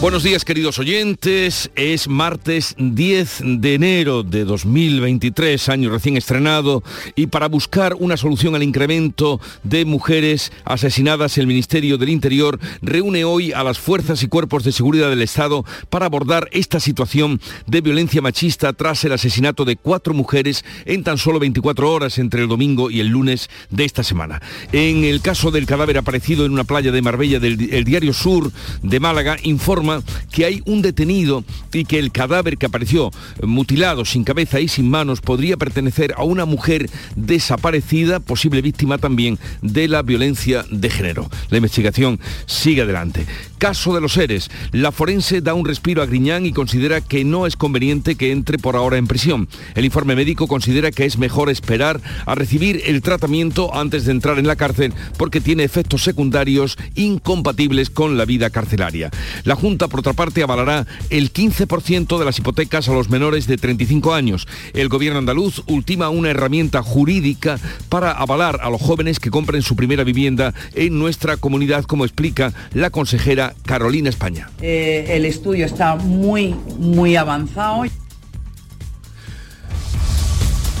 Buenos días queridos oyentes, es martes 10 de enero de 2023, año recién estrenado, y para buscar una solución al incremento de mujeres asesinadas, el Ministerio del Interior reúne hoy a las fuerzas y cuerpos de seguridad del Estado para abordar esta situación de violencia machista tras el asesinato de cuatro mujeres en tan solo 24 horas entre el domingo y el lunes de esta semana. En el caso del cadáver aparecido en una playa de Marbella del el Diario Sur de Málaga informa que hay un detenido y que el cadáver que apareció mutilado, sin cabeza y sin manos, podría pertenecer a una mujer desaparecida, posible víctima también de la violencia de género. La investigación sigue adelante. Caso de los seres. La forense da un respiro a Griñán y considera que no es conveniente que entre por ahora en prisión. El informe médico considera que es mejor esperar a recibir el tratamiento antes de entrar en la cárcel porque tiene efectos secundarios incompatibles con la vida carcelaria. La Junta por otra parte, avalará el 15% de las hipotecas a los menores de 35 años. El gobierno andaluz ultima una herramienta jurídica para avalar a los jóvenes que compren su primera vivienda en nuestra comunidad, como explica la consejera Carolina España. Eh, el estudio está muy, muy avanzado.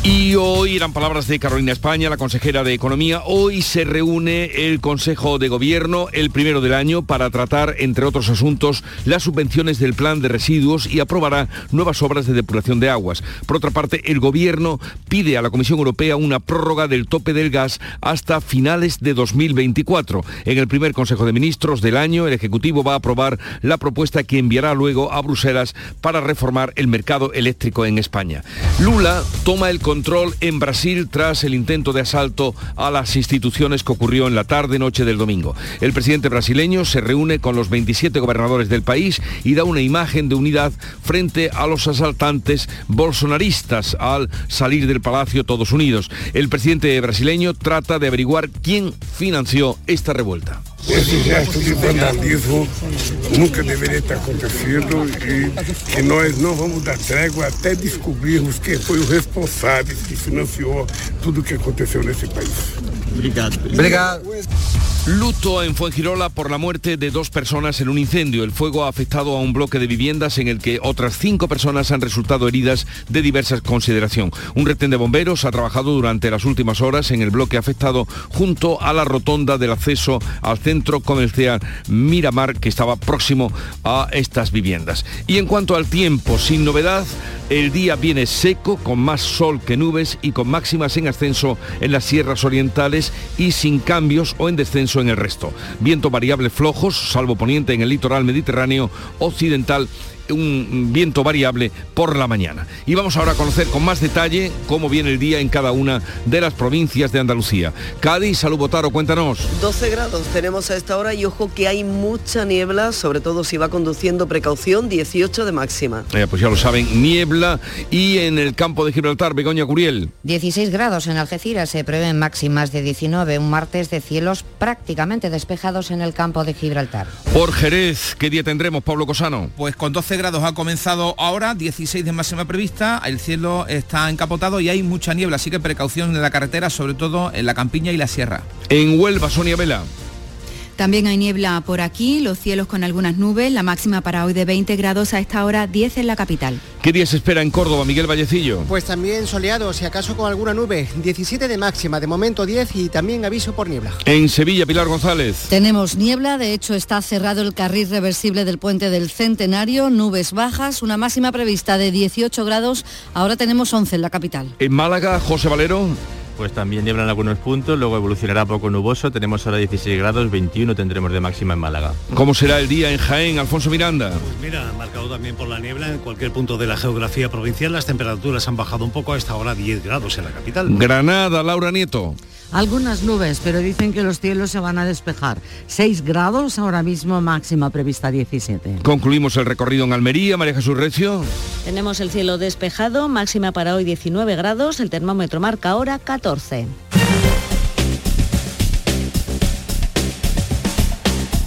Y hoy eran palabras de Carolina España, la consejera de Economía. Hoy se reúne el Consejo de Gobierno, el primero del año, para tratar, entre otros asuntos, las subvenciones del plan de residuos y aprobará nuevas obras de depuración de aguas. Por otra parte, el Gobierno pide a la Comisión Europea una prórroga del tope del gas hasta finales de 2024. En el primer Consejo de Ministros del año, el Ejecutivo va a aprobar la propuesta que enviará luego a Bruselas para reformar el mercado eléctrico en España. Lula toma el control en Brasil tras el intento de asalto a las instituciones que ocurrió en la tarde-noche del domingo. El presidente brasileño se reúne con los 27 gobernadores del país y da una imagen de unidad frente a los asaltantes bolsonaristas al salir del palacio todos unidos. El presidente brasileño trata de averiguar quién financió esta revuelta. Esse gesto de vandalismo nunca deveria ter acontecido e que nós não vamos dar trégua até descobrirmos quem foi o responsável que financiou tudo o que aconteceu nesse país. Obrigado. Obrigado. Luto en Fuengirola por la muerte de dos personas en un incendio. El fuego ha afectado a un bloque de viviendas en el que otras cinco personas han resultado heridas de diversa consideración. Un retén de bomberos ha trabajado durante las últimas horas en el bloque afectado junto a la rotonda del acceso al centro comercial Miramar que estaba próximo a estas viviendas. Y en cuanto al tiempo, sin novedad, el día viene seco, con más sol que nubes y con máximas en ascenso en las sierras orientales y sin cambios o en descenso en el resto. Viento variable flojos, salvo poniente en el litoral mediterráneo occidental un viento variable por la mañana. Y vamos ahora a conocer con más detalle cómo viene el día en cada una de las provincias de Andalucía. Cádiz, Salud Botaro, cuéntanos. 12 grados tenemos a esta hora y ojo que hay mucha niebla, sobre todo si va conduciendo precaución, 18 de máxima. Eh, pues ya lo saben, niebla y en el campo de Gibraltar, Begoña Curiel. 16 grados en Algeciras, se prevén máximas de 19, un martes de cielos prácticamente despejados en el campo de Gibraltar. Por Jerez, ¿qué día tendremos, Pablo Cosano? Pues con 12 grados ha comenzado ahora, 16 de máxima prevista, el cielo está encapotado y hay mucha niebla, así que precaución en la carretera, sobre todo en la campiña y la sierra. En Huelva, Sonia Vela. También hay niebla por aquí, los cielos con algunas nubes, la máxima para hoy de 20 grados, a esta hora 10 en la capital. ¿Qué día se espera en Córdoba, Miguel Vallecillo? Pues también soleado, si acaso con alguna nube, 17 de máxima, de momento 10 y también aviso por niebla. En Sevilla, Pilar González. Tenemos niebla, de hecho está cerrado el carril reversible del puente del Centenario, nubes bajas, una máxima prevista de 18 grados, ahora tenemos 11 en la capital. En Málaga, José Valero. Pues también niebla en algunos puntos, luego evolucionará poco nuboso, tenemos ahora 16 grados, 21 tendremos de máxima en Málaga. ¿Cómo será el día en Jaén, Alfonso Miranda? Pues mira, marcado también por la niebla en cualquier punto de la geografía provincial, las temperaturas han bajado un poco a esta hora 10 grados en la capital. Granada, Laura Nieto. Algunas nubes, pero dicen que los cielos se van a despejar. 6 grados, ahora mismo máxima prevista 17. Concluimos el recorrido en Almería, María Jesús Recio. Tenemos el cielo despejado, máxima para hoy 19 grados, el termómetro marca ahora 14.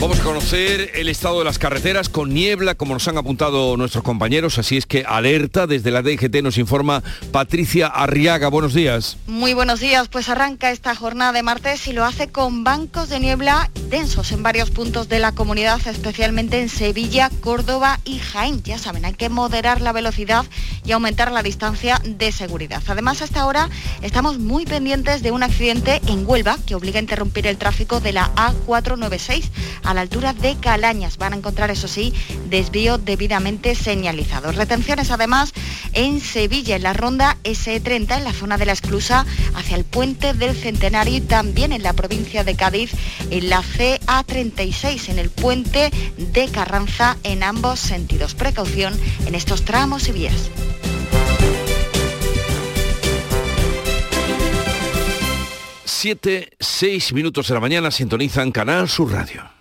Vamos a conocer el estado de las carreteras con niebla, como nos han apuntado nuestros compañeros, así es que alerta, desde la DGT nos informa Patricia Arriaga. Buenos días. Muy buenos días, pues arranca esta jornada de martes y lo hace con bancos de niebla densos en varios puntos de la comunidad, especialmente en Sevilla, Córdoba y Jaén. Ya saben, hay que moderar la velocidad y aumentar la distancia de seguridad. Además, hasta ahora estamos muy pendientes de un accidente en Huelva que obliga a interrumpir el tráfico de la A496 a la altura de Calañas. Van a encontrar, eso sí, desvío debidamente señalizado. Retenciones además en Sevilla, en la ronda S30, en la zona de la esclusa, hacia el puente del Centenario y también en la provincia de Cádiz, en la CA36, en el puente de Carranza, en ambos sentidos. Precaución en estos tramos y vías. Siete, seis minutos de la mañana sintonizan Canal Sur Radio.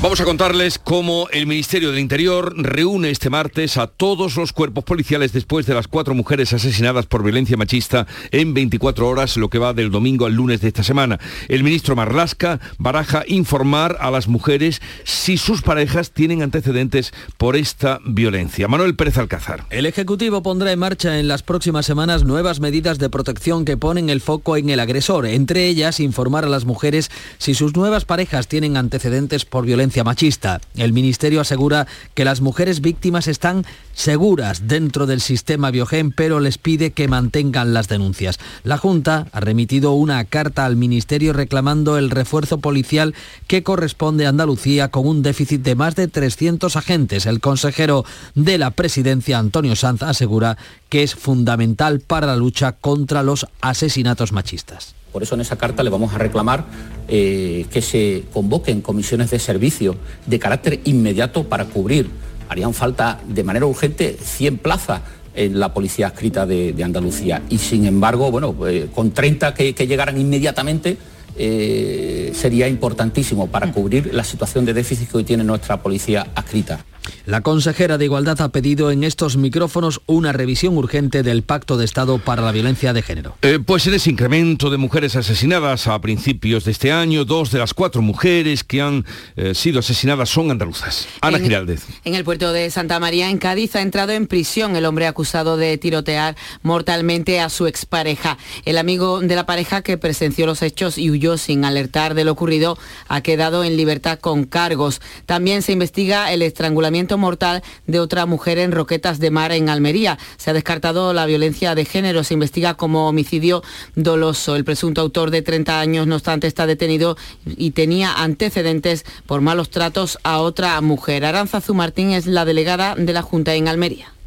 Vamos a contarles cómo el Ministerio del Interior reúne este martes a todos los cuerpos policiales después de las cuatro mujeres asesinadas por violencia machista en 24 horas, lo que va del domingo al lunes de esta semana. El ministro Marlasca baraja informar a las mujeres si sus parejas tienen antecedentes por esta violencia. Manuel Pérez Alcázar. El Ejecutivo pondrá en marcha en las próximas semanas nuevas medidas de protección que ponen el foco en el agresor, entre ellas informar a las mujeres si sus nuevas parejas tienen antecedentes por violencia machista. El Ministerio asegura que las mujeres víctimas están seguras dentro del sistema Biogen, pero les pide que mantengan las denuncias. La Junta ha remitido una carta al Ministerio reclamando el refuerzo policial que corresponde a Andalucía con un déficit de más de 300 agentes. El consejero de la presidencia, Antonio Sanz, asegura que es fundamental para la lucha contra los asesinatos machistas. Por eso en esa carta le vamos a reclamar eh, que se convoquen comisiones de servicio de carácter inmediato para cubrir. Harían falta de manera urgente 100 plazas en la policía escrita de, Andalucía. Y sin embargo, bueno, eh, con 30 que, llegaran inmediatamente, eh, sería importantísimo para cubrir la situación de déficit que hoy tiene nuestra policía adscrita. La consejera de Igualdad ha pedido en estos micrófonos una revisión urgente del Pacto de Estado para la Violencia de Género. Eh, pues en ese incremento de mujeres asesinadas a principios de este año, dos de las cuatro mujeres que han eh, sido asesinadas son andaluzas. Ana Giraldez. En el puerto de Santa María, en Cádiz, ha entrado en prisión el hombre acusado de tirotear mortalmente a su expareja. El amigo de la pareja que presenció los hechos y huyó sin alertar de lo ocurrido ha quedado en libertad con cargos. También se investiga el estrangulamiento mortal de otra mujer en Roquetas de Mar, en Almería. Se ha descartado la violencia de género, se investiga como homicidio doloso. El presunto autor de 30 años, no obstante, está detenido y tenía antecedentes por malos tratos a otra mujer. Aranza Zumartín es la delegada de la Junta en Almería.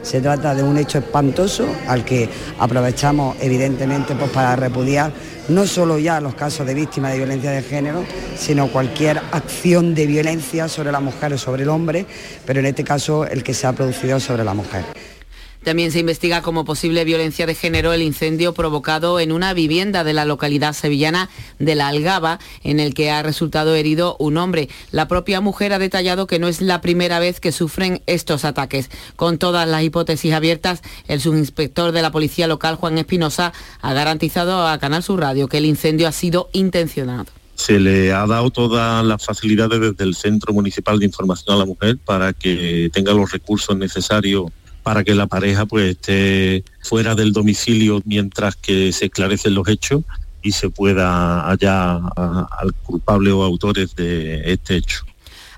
Se trata de un hecho espantoso al que aprovechamos evidentemente pues, para repudiar no solo ya los casos de víctimas de violencia de género, sino cualquier acción de violencia sobre la mujer o sobre el hombre, pero en este caso el que se ha producido sobre la mujer. También se investiga como posible violencia de género el incendio provocado en una vivienda de la localidad sevillana de La Algaba, en el que ha resultado herido un hombre. La propia mujer ha detallado que no es la primera vez que sufren estos ataques. Con todas las hipótesis abiertas, el subinspector de la Policía Local, Juan Espinosa, ha garantizado a Canal Sur Radio que el incendio ha sido intencionado se le ha dado todas las facilidades desde el Centro Municipal de Información a la Mujer para que tenga los recursos necesarios para que la pareja pues esté fuera del domicilio mientras que se esclarecen los hechos y se pueda hallar al culpable o autores de este hecho.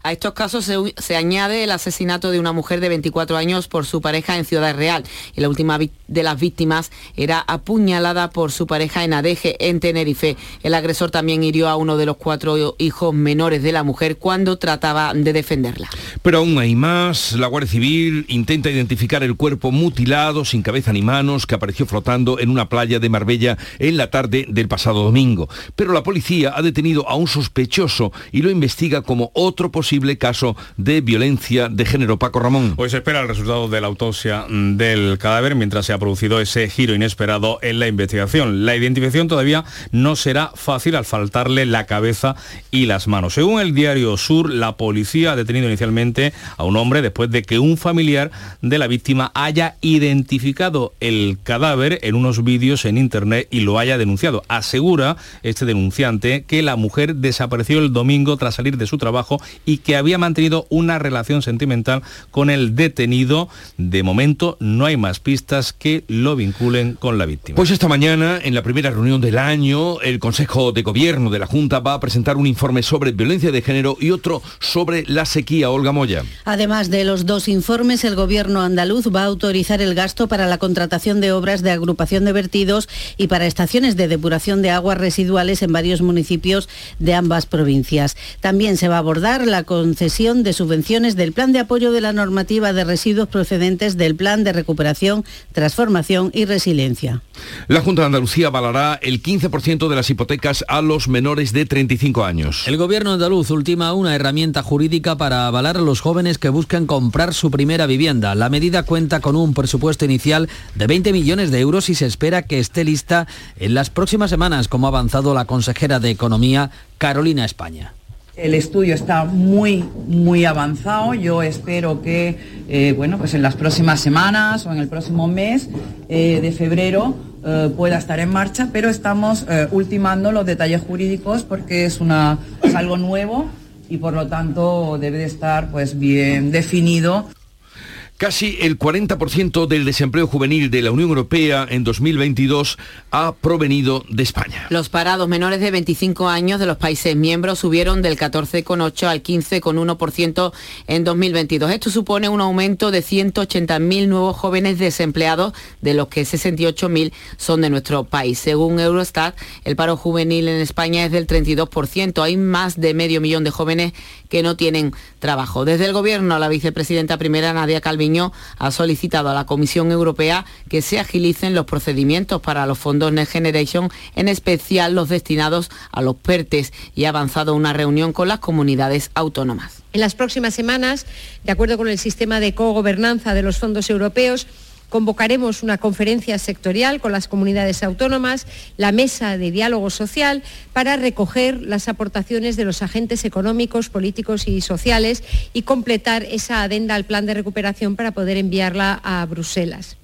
A estos casos se, añade el asesinato de una mujer de 24 años por su pareja en Ciudad Real. Y la última de las víctimas era apuñalada por su pareja en Adeje, en Tenerife. El agresor también hirió a uno de los cuatro hijos menores de la mujer cuando trataba de defenderla. Pero aún hay más. La Guardia Civil intenta identificar el cuerpo mutilado, sin cabeza ni manos, que apareció flotando en una playa de Marbella en la tarde del pasado domingo. Pero la policía ha detenido a un sospechoso y lo investiga como otro posible caso de violencia de género. Paco Ramón. Hoy se espera el resultado de la autopsia del cadáver mientras se ha producido ese giro inesperado en la investigación. La identificación todavía no será fácil al faltarle la cabeza y las manos. Según el diario Sur, la policía ha detenido inicialmente a un hombre después de que un familiar de la víctima haya identificado el cadáver en unos vídeos en internet y lo haya denunciado. Asegura este denunciante que la mujer desapareció el domingo tras salir de su trabajo y que había mantenido una relación sentimental con el detenido. De momento no hay más pistas que lo vinculen con la víctima. Pues esta mañana, en la primera reunión del año, el Consejo de Gobierno de la Junta va a presentar un informe sobre violencia de género y otro sobre la sequía. Olga Moya. Además de los dos informes, el Gobierno andaluz va a autorizar el gasto para la contratación de obras de agrupación de vertidos y para estaciones de depuración de aguas residuales en varios municipios de ambas provincias. También se va a abordar la concesión de subvenciones del Plan de Apoyo de la Normativa de Residuos procedentes del Plan de Recuperación, Transformación y Resiliencia. La Junta de Andalucía avalará el 15% de las hipotecas a los menores de 35 años. El gobierno andaluz ultima una herramienta jurídica para avalar a los jóvenes que buscan comprar su primera vivienda. La medida cuenta con un presupuesto inicial de 20 millones de euros y se espera que esté lista en las próximas semanas, como ha avanzado la consejera de Economía, Carolina España. El estudio está muy, muy avanzado. Yo espero que, eh, bueno, pues en las próximas semanas o en el próximo mes eh, de febrero eh, pueda estar en marcha, pero estamos ultimando los detalles jurídicos porque es, una, algo nuevo y por lo tanto debe de estar pues bien definido. Casi el 40% del desempleo juvenil de la Unión Europea en 2022 ha provenido de España. Los parados menores de 25 años de los países miembros subieron del 14,8 al 15,1% en 2022. Esto supone un aumento de 180.000 nuevos jóvenes desempleados, de los que 68.000 son de nuestro país. Según Eurostat, el paro juvenil en España es del 32%. Hay más de medio millón de jóvenes que no tienen trabajo. Desde el Gobierno, la vicepresidenta primera, Nadia Ha solicitado a la Comisión Europea que se agilicen los procedimientos para los fondos Next Generation, en especial los destinados a los PERTES, y ha avanzado una reunión con las comunidades autónomas. En las próximas semanas, de acuerdo con el sistema de cogobernanza de los fondos europeos, Convocaremos una conferencia sectorial con las comunidades autónomas, la mesa de diálogo social, para recoger las aportaciones de los agentes económicos, políticos y sociales y completar esa adenda al plan de recuperación para poder enviarla a Bruselas.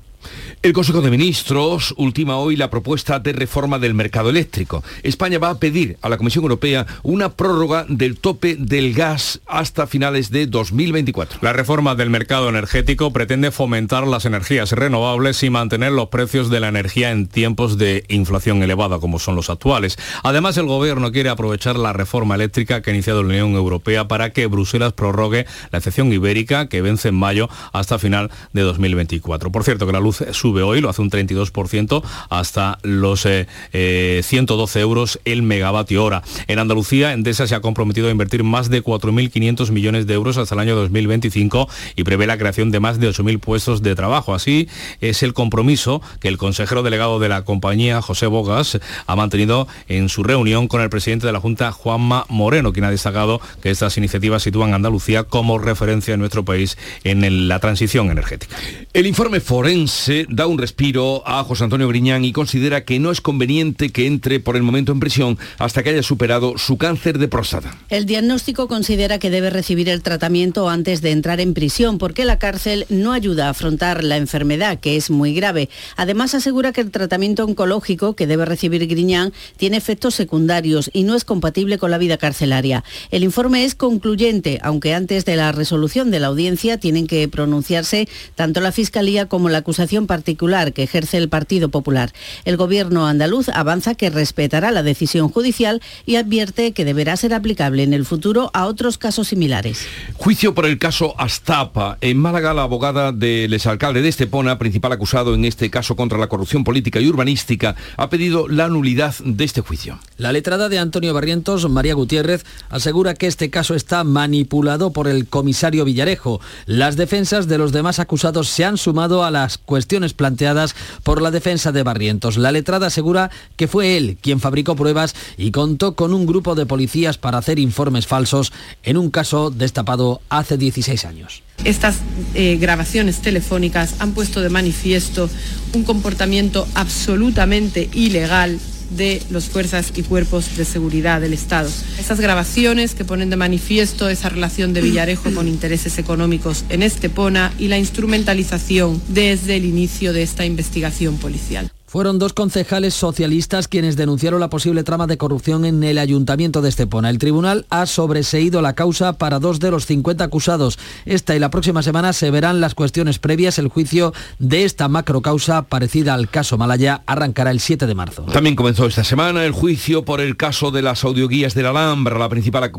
El Consejo de Ministros ultima hoy la propuesta de reforma del mercado eléctrico. España va a pedir a la Comisión Europea una prórroga del tope del gas hasta finales de 2024. La reforma del mercado energético pretende fomentar las energías renovables y mantener los precios de la energía en tiempos de inflación elevada como son los actuales. Además, el Gobierno quiere aprovechar la reforma eléctrica que ha iniciado la Unión Europea para que Bruselas prorrogue la excepción ibérica que vence en mayo hasta final de 2024. Por cierto, que la luz sube hoy, lo hace un 32% hasta los 112 eh, euros el megavatio hora. En Andalucía, Endesa se ha comprometido a invertir más de 4.500 millones de euros hasta el año 2025 y prevé la creación de más de 8.000 puestos de trabajo. Así es el compromiso que el consejero delegado de la compañía, José Bogas, ha mantenido en su reunión con el presidente de la Junta, Juanma Moreno, quien ha destacado que estas iniciativas sitúan a Andalucía como referencia en nuestro país en la transición energética. El informe forense da un respiro a José Antonio Griñán y considera que no es conveniente que entre por el momento en prisión hasta que haya superado su cáncer de próstata. El diagnóstico considera que debe recibir el tratamiento antes de entrar en prisión porque la cárcel no ayuda a afrontar la enfermedad, que es muy grave. Además asegura que el tratamiento oncológico que debe recibir Griñán tiene efectos secundarios y no es compatible con la vida carcelaria. El informe es concluyente, aunque antes de la resolución de la audiencia tienen que pronunciarse tanto la Fiscalía como la acusación particular que ejerce el Partido Popular. El gobierno andaluz avanza que respetará la decisión judicial y advierte que deberá ser aplicable en el futuro a otros casos similares. Juicio por el caso Astapa. En Málaga, la abogada del exalcalde de Estepona, principal acusado en este caso contra la corrupción política y urbanística, ha pedido la nulidad de este juicio. La letrada de Antonio Barrientos, María Gutiérrez, asegura que este caso está manipulado por el comisario Villarejo. Las defensas de los demás acusados se han sumado a las cuestiones cuestiones planteadas por la defensa de Barrientos. La letrada asegura que fue él quien fabricó pruebas y contó con un grupo de policías para hacer informes falsos en un caso destapado hace 16 años. Estas eh, grabaciones telefónicas han puesto de manifiesto un comportamiento absolutamente ilegal de las fuerzas y cuerpos de seguridad del Estado. Estas grabaciones que ponen de manifiesto esa relación de Villarejo con intereses económicos en Estepona y la instrumentalización desde el inicio de esta investigación policial. Fueron dos concejales socialistas quienes denunciaron la posible trama de corrupción en el ayuntamiento de Estepona. El tribunal ha sobreseído la causa para dos de los 50 acusados. Esta y la próxima semana se verán las cuestiones previas. El juicio de esta macrocausa, parecida al caso Malaya, arrancará el 7 de marzo. También comenzó esta semana el juicio por el caso de las audioguías de la Alhambra. La principal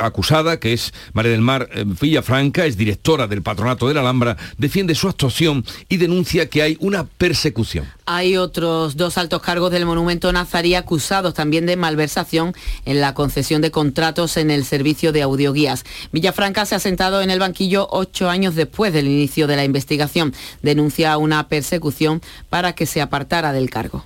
acusada, que es María del Mar eh, Villafranca, es directora del patronato de la Alhambra, defiende su actuación y denuncia que hay una persecución. Hay otros dos altos cargos del monumento nazarí acusados también de malversación en la concesión de contratos en el servicio de audioguías. Villafranca se ha sentado en el banquillo ocho años después del inicio de la investigación. Denuncia una persecución para que se apartara del cargo.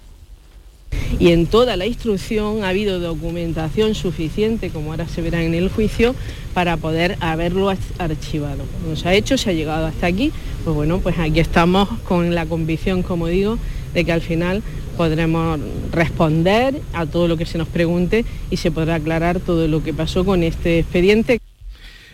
Y en toda la instrucción ha habido documentación suficiente, como ahora se verá en el juicio, para poder haberlo archivado. No se ha hecho, se ha llegado hasta aquí, pues bueno, pues aquí estamos con la convicción, como digo, de que al final podremos responder a todo lo que se nos pregunte y se podrá aclarar todo lo que pasó con este expediente.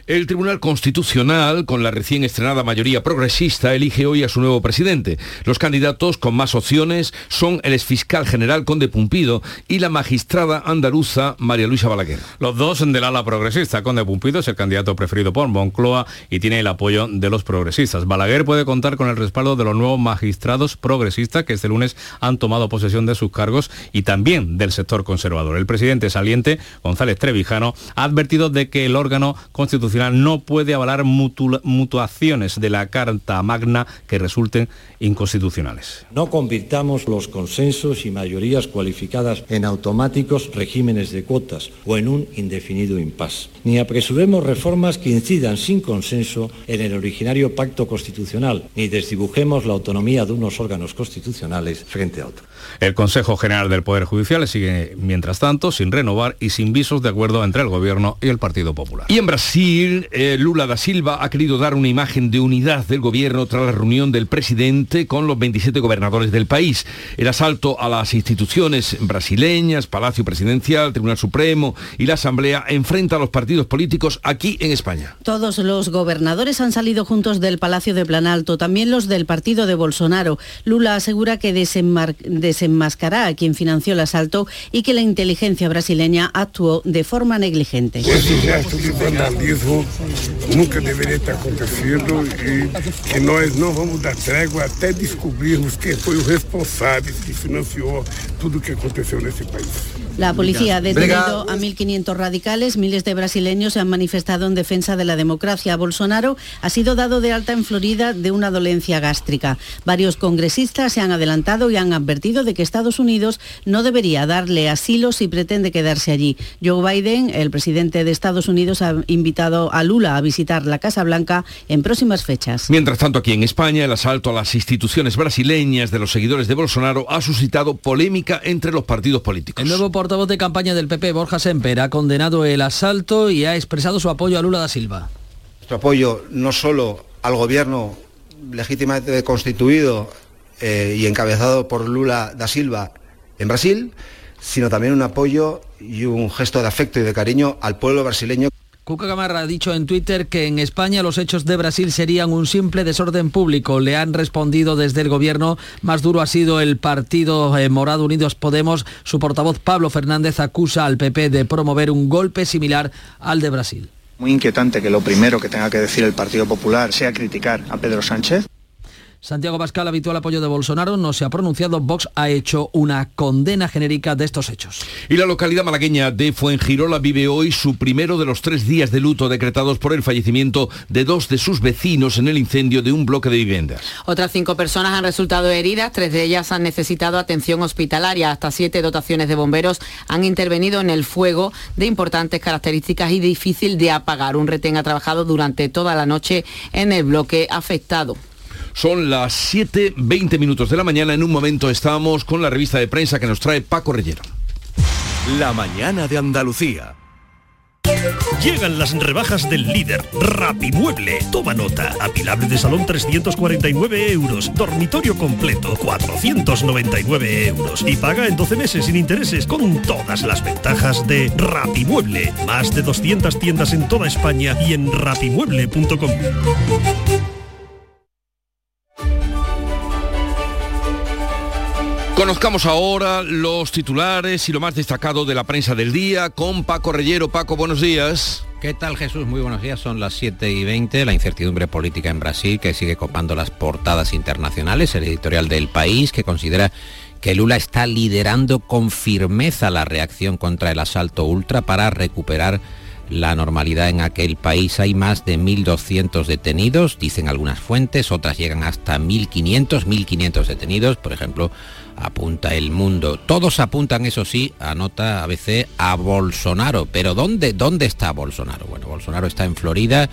El Tribunal Constitucional, con la recién estrenada mayoría progresista, elige hoy a su nuevo presidente. Los candidatos con más opciones son el exfiscal general Conde Pumpido y la magistrada andaluza María Luisa Balaguer. Los dos del ala progresista. Conde Pumpido es el candidato preferido por Moncloa y tiene el apoyo de los progresistas. Balaguer puede contar con el respaldo de los nuevos magistrados progresistas que este lunes han tomado posesión de sus cargos y también del sector conservador. El presidente saliente, González Trevijano, ha advertido de que el órgano constitucional no puede avalar mutuaciones de la Carta Magna que resulten inconstitucionales. No convirtamos los consensos y mayorías cualificadas en automáticos regímenes de cuotas o en un indefinido impasse. Ni apresuremos reformas que incidan sin consenso en el originario pacto constitucional, ni desdibujemos la autonomía de unos órganos constitucionales frente a otros. El Consejo General del Poder Judicial sigue, mientras tanto, sin renovar y sin visos de acuerdo entre el Gobierno y el Partido Popular. Y en Brasil, eh, Lula da Silva ha querido dar una imagen de unidad del Gobierno tras la reunión del presidente con los 27 gobernadores del país. El asalto a las instituciones brasileñas, Palacio Presidencial, Tribunal Supremo y la Asamblea enfrenta a los partidos políticos aquí en España. Todos los gobernadores han salido juntos del Palacio de Planalto, también los del partido de Bolsonaro. Lula asegura que desenmar desenmascarar a quien financió el asalto y que la inteligencia brasileña actuó de forma negligente. Ese gesto de vandalismo nunca debería estar aconteciendo y que nós não vamos dar trégua até descobrirmos quem foi o responsável que financiou tudo o que aconteceu nesse país. La policía ha detenido a 1.500 radicales. Miles de brasileños se han manifestado en defensa de la democracia. Bolsonaro ha sido dado de alta en Florida de una dolencia gástrica. Varios congresistas se han adelantado y han advertido de que Estados Unidos no debería darle asilo si pretende quedarse allí. Joe Biden, el presidente de Estados Unidos, ha invitado a Lula a visitar la Casa Blanca en próximas fechas. Mientras tanto, aquí en España, el asalto a las instituciones brasileñas de los seguidores de Bolsonaro ha suscitado polémica entre los partidos políticos portavoz de campaña del PP, Borja Semper, ha condenado el asalto y ha expresado su apoyo a Lula da Silva. Nuestro apoyo no solo al gobierno legítimamente constituido eh, y encabezado por Lula da Silva en Brasil, sino también un apoyo y un gesto de afecto y de cariño al pueblo brasileño. Cuca Gamarra ha dicho en Twitter que en España los hechos de Brasil serían un simple desorden público. Le han respondido desde el gobierno. Más duro ha sido el partido eh, Morado Unidos Podemos. Su portavoz Pablo Fernández acusa al PP de promover un golpe similar al de Brasil. Muy inquietante que lo primero que tenga que decir el Partido Popular sea criticar a Pedro Sánchez. Santiago Pascal, habitual apoyo de Bolsonaro, no se ha pronunciado. Vox ha hecho una condena genérica de estos hechos. Y la localidad malagueña de Fuengirola vive hoy su primero de los tres días de luto decretados por el fallecimiento de dos de sus vecinos en el incendio de un bloque de viviendas. Otras cinco personas han resultado heridas, tres de ellas han necesitado atención hospitalaria. Hasta siete dotaciones de bomberos han intervenido en el fuego de importantes características y difícil de apagar. Un retén ha trabajado durante toda la noche en el bloque afectado. Son las 7.20 minutos de la mañana. En un momento estamos con la revista de prensa que nos trae Paco Rellero. La mañana de Andalucía. Llegan las rebajas del líder, Rapimueble. Toma nota. Apilable de salón 349 euros. Dormitorio completo 499 euros. Y paga en 12 meses sin intereses con todas las ventajas de Rapimueble. Más de 200 tiendas en toda España y en rapimueble.com. Conozcamos ahora los titulares y lo más destacado de la prensa del día con Paco Reyero. Paco, buenos días. ¿Qué tal Jesús? Muy buenos días. Son las 7 y 20. La incertidumbre política en Brasil que sigue copando las portadas internacionales. El editorial del país que considera que Lula está liderando con firmeza la reacción contra el asalto ultra para recuperar la normalidad en aquel país. Hay más de 1.200 detenidos, dicen algunas fuentes, otras llegan hasta 1.500, 1.500 detenidos, por ejemplo, apunta el mundo. Todos apuntan, eso sí, anota ABC, a Bolsonaro. Pero ¿dónde, dónde está Bolsonaro? Bueno, Bolsonaro está en Florida.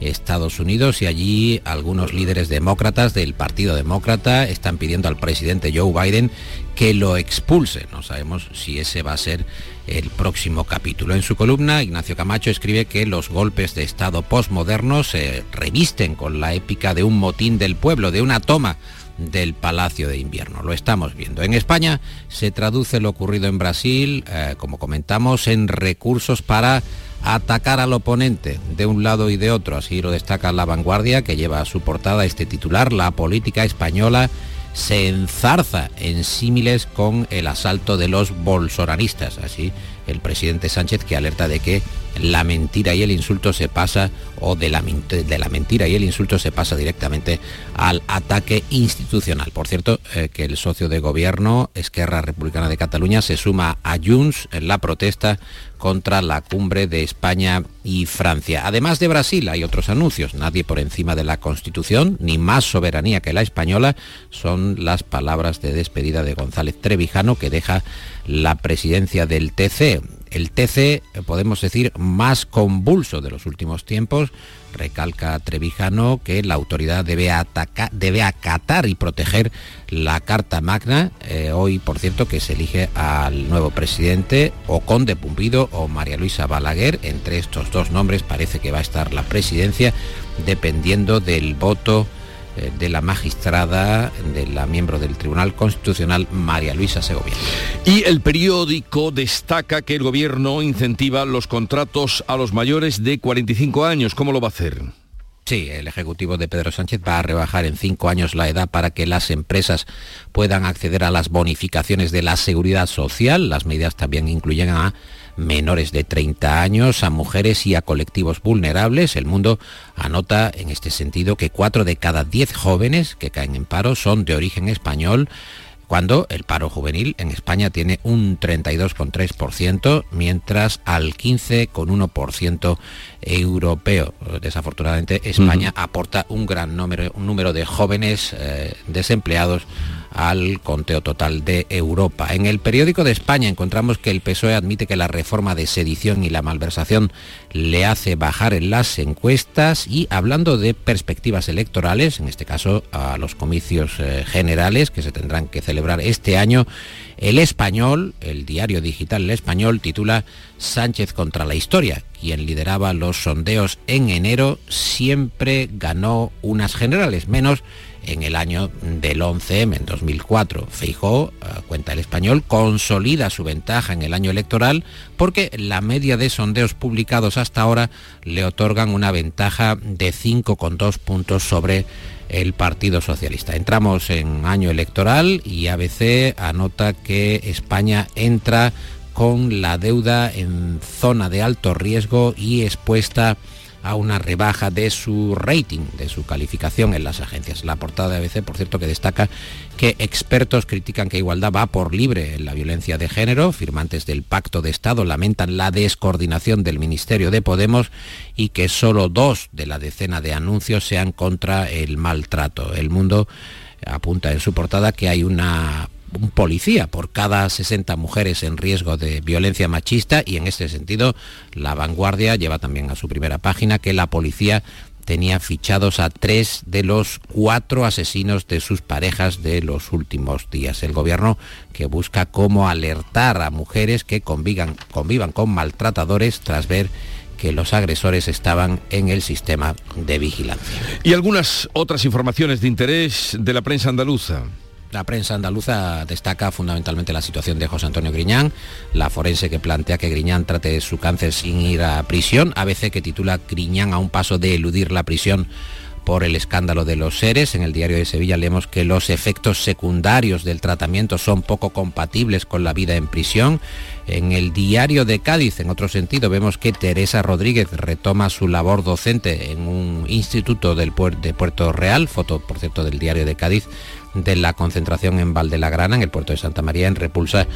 Estados Unidos y allí algunos líderes demócratas del Partido Demócrata están pidiendo al presidente Joe Biden que lo expulse. No sabemos si ese va a ser el próximo capítulo. En su columna, Ignacio Camacho escribe que los golpes de Estado postmodernos se revisten con la épica de un motín del pueblo, de una toma del Palacio de Invierno. Lo estamos viendo. En España se traduce lo ocurrido en Brasil, eh, como comentamos, en recursos para atacar al oponente de un lado y de otro. Así lo destaca la vanguardia que lleva a su portada este titular, la política española se enzarza en símiles con el asalto de los bolsonaristas. Así el presidente Sánchez que alerta de que la mentira y el insulto se pasa, o de la, de la mentira y el insulto se pasa directamente al ataque institucional. Por cierto, eh, que el socio de gobierno, Esquerra Republicana de Cataluña, se suma a Junts en la protesta contra la cumbre de España y Francia. Además de Brasil, hay otros anuncios. Nadie por encima de la Constitución, ni más soberanía que la española, son las palabras de despedida de González Trevijano, que deja la presidencia del TC el TC, podemos decir, más convulso de los últimos tiempos. Recalca Trevijano que la autoridad debe, debe acatar y proteger la Carta Magna. Eh, hoy, por cierto, que se elige al nuevo presidente, o Conde Pumpido o María Luisa Balaguer. Entre estos dos nombres parece que va a estar la presidencia, dependiendo del voto de la magistrada, de la miembro del Tribunal Constitucional, María Luisa Segovia. Y el periódico destaca que el gobierno incentiva los contratos a los mayores de 45 años. ¿Cómo lo va a hacer? Sí, el Ejecutivo de Pedro Sánchez va a rebajar en cinco años la edad para que las empresas puedan acceder a las bonificaciones de la seguridad social. Las medidas también incluyen a menores de 30 años, a mujeres y a colectivos vulnerables. El mundo anota en este sentido que 4 de cada 10 jóvenes que caen en paro son de origen español cuando el paro juvenil en España tiene un 32,3%, mientras al 15,1% europeo. Desafortunadamente, España aporta un gran número, un número de jóvenes eh, desempleados al conteo total de Europa. En el periódico de España encontramos que el PSOE admite que la reforma de sedición y la malversación le hace bajar en las encuestas y hablando de perspectivas electorales, en este caso a los comicios eh, generales que se tendrán que celebrar este año, el español, el diario digital El Español, titula Sánchez contra la historia. Quien lideraba los sondeos en enero siempre ganó unas generales, menos en el año del 11M, en 2004. Feijó, eh, cuenta el español, consolida su ventaja en el año electoral porque la media de sondeos publicados hasta ahora le otorgan una ventaja de 5,2 puntos sobre el Partido Socialista. Entramos en año electoral y ABC anota que España entra con la deuda en zona de alto riesgo y expuesta a una rebaja de su rating, de su calificación en las agencias. La portada de ABC, por cierto, que destaca que expertos critican que Igualdad va por libre en la violencia de género, firmantes del Pacto de Estado lamentan la descoordinación del Ministerio de Podemos y que solo dos de la decena de anuncios sean contra el maltrato. El mundo apunta en su portada que hay una un policía por cada 60 mujeres en riesgo de violencia machista y en este sentido la vanguardia lleva también a su primera página que la policía tenía fichados a tres de los cuatro asesinos de sus parejas de los últimos días. El gobierno que busca cómo alertar a mujeres que convivan, convivan con maltratadores tras ver que los agresores estaban en el sistema de vigilancia. Y algunas otras informaciones de interés de la prensa andaluza. La prensa andaluza destaca fundamentalmente la situación de José Antonio Griñán, la forense que plantea que Griñán trate su cáncer sin ir a prisión, ABC que titula Griñán a un paso de eludir la prisión por el escándalo de los seres. En el diario de Sevilla leemos que los efectos secundarios del tratamiento son poco compatibles con la vida en prisión. En el diario de Cádiz, en otro sentido, vemos que Teresa Rodríguez retoma su labor docente en un instituto del de Puerto Real, foto por cierto del diario de Cádiz, de la concentración en Valdelagrana, en el puerto de Santa María, en repulsa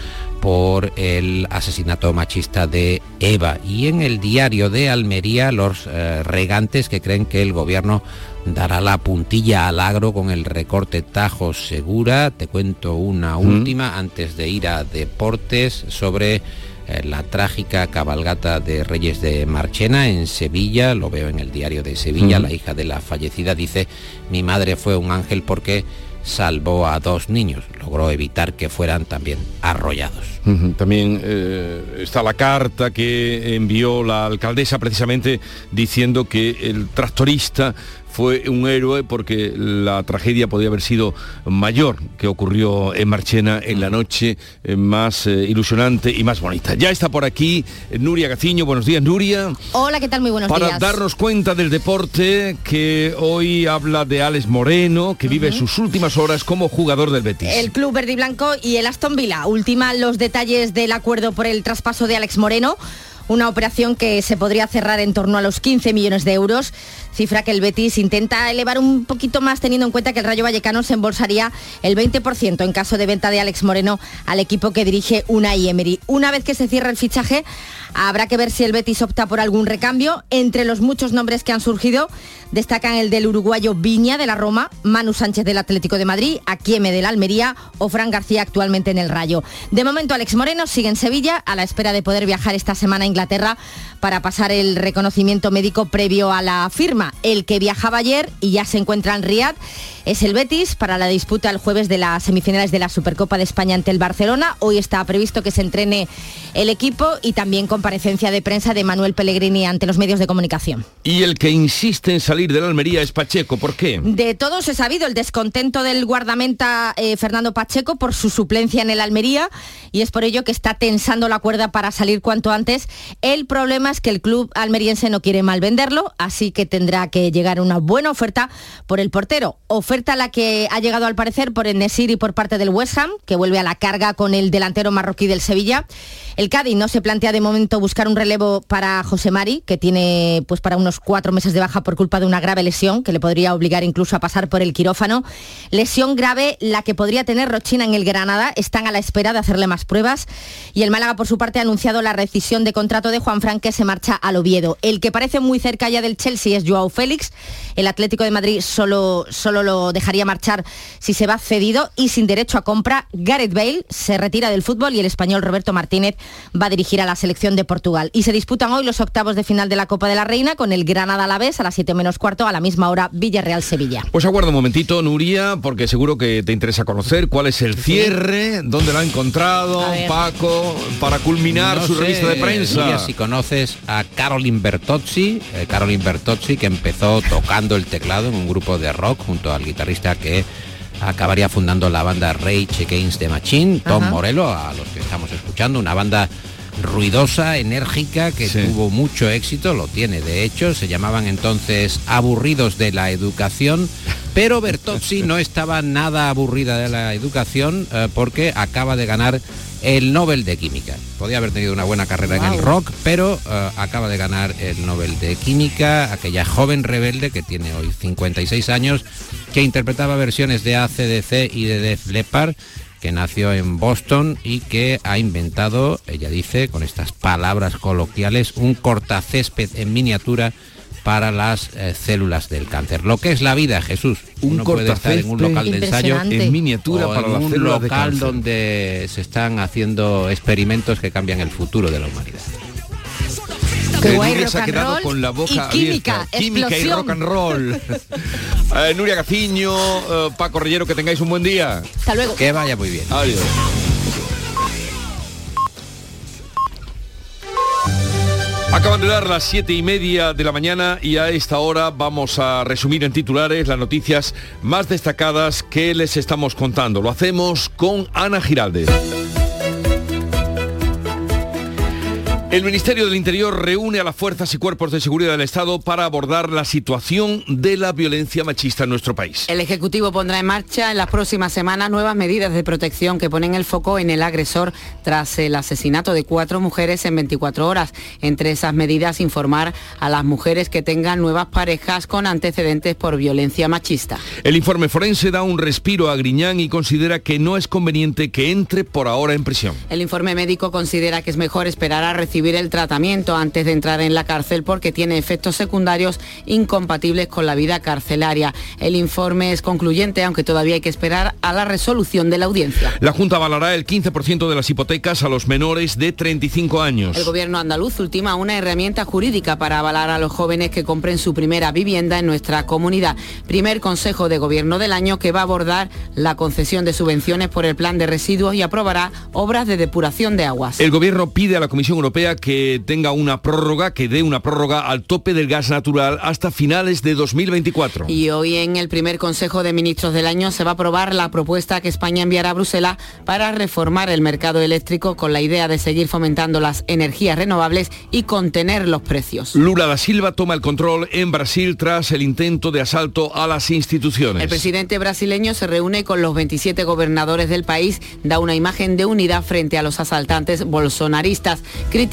por el asesinato machista de Eva. Y en el diario de Almería, los eh, regantes que creen que el gobierno dará la puntilla al agro con el recorte Tajo Segura. Te cuento una última antes de ir a deportes sobre eh, la trágica cabalgata de Reyes de Marchena en Sevilla, lo veo en el diario de Sevilla, la hija de la fallecida dice, mi madre fue un ángel porque salvó a dos niños, logró evitar que fueran también arrollados. También eh, está la carta que envió la alcaldesa precisamente diciendo que el tractorista fue un héroe porque la tragedia podía haber sido mayor que ocurrió en Marchena en la noche eh, más eh, ilusionante y más bonita. Ya está por aquí Nuria Gaciño. Buenos días, Nuria. Hola, ¿qué tal? Muy buenos días. Para darnos cuenta del deporte que hoy habla de Alex Moreno, que vive sus últimas horas como jugador del Betis. El club verde y blanco y el Aston Villa. Ultima los detalles del acuerdo por el traspaso de Alex Moreno una operación que se podría cerrar en torno a los 15 millones de euros, cifra que el Betis intenta elevar un poquito más teniendo en cuenta que el Rayo Vallecano se embolsaría el 20% en caso de venta de Alex Moreno al equipo que dirige Unai Emery. Una vez que se cierra el fichaje, habrá que ver si el Betis opta por algún recambio. Entre los muchos nombres que han surgido, destacan el del uruguayo Viña de la Roma, Manu Sánchez del Atlético de Madrid, Aquieme del Almería o Fran García actualmente en el Rayo. De momento Alex Moreno sigue en Sevilla a la espera de poder viajar esta semana a Inglaterra para pasar el reconocimiento médico previo a la firma. El que viajaba ayer y ya se encuentra en Riad es el Betis para la disputa el jueves de las semifinales de la Supercopa de España ante el Barcelona. Hoy está previsto que se entrene el equipo y también comparecencia de prensa de Manuel Pellegrini ante los medios de comunicación. Y el que insiste en salir de la Almería es Pacheco. ¿Por qué? De todos he sabido el descontento del guardamenta eh, Fernando Pacheco por su suplencia en el Almería y es por ello que está tensando la cuerda para salir cuanto antes. El problema es que el club almeriense no quiere mal venderlo, así que tendrá que llegar una buena oferta por el portero oferta la que ha llegado al parecer por el Nesir y por parte del West Ham, que vuelve a la carga con el delantero marroquí del Sevilla. El Cádiz no se plantea de momento buscar un relevo para José Mari, que tiene pues para unos cuatro meses de baja por culpa de una grave lesión que le podría obligar incluso a pasar por el quirófano. Lesión grave la que podría tener Rochina en el Granada. Están a la espera de hacerle más pruebas. Y el Málaga, por su parte, ha anunciado la rescisión de contrato de Juan Fran que se marcha al Oviedo. El que parece muy cerca ya del Chelsea es Joao Félix. El Atlético de Madrid solo, solo lo dejaría marchar si se va cedido y sin derecho a compra. Gareth Bale se retira del fútbol y el español Roberto Martínez va a dirigir a la selección de Portugal. Y se disputan hoy los octavos de final de la Copa de la Reina con el Granada a la vez a las 7 menos cuarto, a la misma hora Villarreal-Sevilla. Pues aguardo un momentito, Nuria, porque seguro que te interesa conocer cuál es el cierre, dónde lo ha encontrado Paco, para culminar su revista de prensa. si conoces a Caroline Bertozzi, eh, Caroline Bertozzi que empezó tocando el teclado en un grupo de rock junto al guitarrista que acabaría fundando la banda Rage Against the Machine, Tom Morello, a los que estamos escuchando, una banda ruidosa, enérgica, que tuvo mucho éxito, lo tiene de hecho, se llamaban entonces Aburridos de la Educación, pero Bertozzi no estaba nada aburrida de la educación eh, porque acaba de ganar el Nobel de Química. Podía haber tenido una buena carrera en el rock, pero eh, acaba de ganar el Nobel de Química, aquella joven rebelde que tiene hoy 56 años, que interpretaba versiones de ACDC y de Def Leppard que nació en Boston y que ha inventado, ella dice, con estas palabras coloquiales, un cortacésped en miniatura para las eh, células del cáncer. Lo que es la vida, Jesús. Uno puede estar en un local de ensayo en miniatura para en un local donde se están haciendo experimentos que cambian el futuro de la humanidad. Que guay, Nuria rock se ha and quedado roll con la boca y química, abierta. Química y rock and roll. Eh, Nuria Gaciño, eh, Paco Rellero, que tengáis un buen día. Hasta luego. Que vaya muy bien. Adiós. Acaban de dar las siete y media de la mañana y a esta hora vamos a resumir en titulares las noticias más destacadas que les estamos contando. Lo hacemos con Ana Giraldez. El Ministerio del Interior reúne a las fuerzas y cuerpos de seguridad del Estado para abordar la situación de la violencia machista en nuestro país. El Ejecutivo pondrá en marcha en las próximas semanas nuevas medidas de protección que ponen el foco en el agresor tras el asesinato de cuatro mujeres en 24 horas. Entre esas medidas, informar a las mujeres que tengan nuevas parejas con antecedentes por violencia machista. El informe forense da un respiro a Griñán y considera que no es conveniente que entre por ahora en prisión. El informe médico considera que es mejor esperar a recibir el tratamiento antes de entrar en la cárcel porque tiene efectos secundarios incompatibles con la vida carcelaria. El informe es concluyente, aunque todavía hay que esperar a la resolución de la audiencia. La Junta avalará el 15% de las hipotecas a los menores de 35 años. El gobierno andaluz ultima una herramienta jurídica para avalar a los jóvenes que compren su primera vivienda en nuestra comunidad. Primer Consejo de Gobierno del año que va a abordar la concesión de subvenciones por el plan de residuos y aprobará obras de depuración de aguas. El gobierno pide a la Comisión Europea que tenga una prórroga, que dé una prórroga al tope del gas natural hasta finales de 2024. Y hoy en el primer Consejo de Ministros del año se va a aprobar la propuesta que España enviará a Bruselas para reformar el mercado eléctrico con la idea de seguir fomentando las energías renovables y contener los precios. Lula da Silva toma el control en Brasil tras el intento de asalto a las instituciones. El presidente brasileño se reúne con los 27 gobernadores del país, da una imagen de unidad frente a los asaltantes bolsonaristas,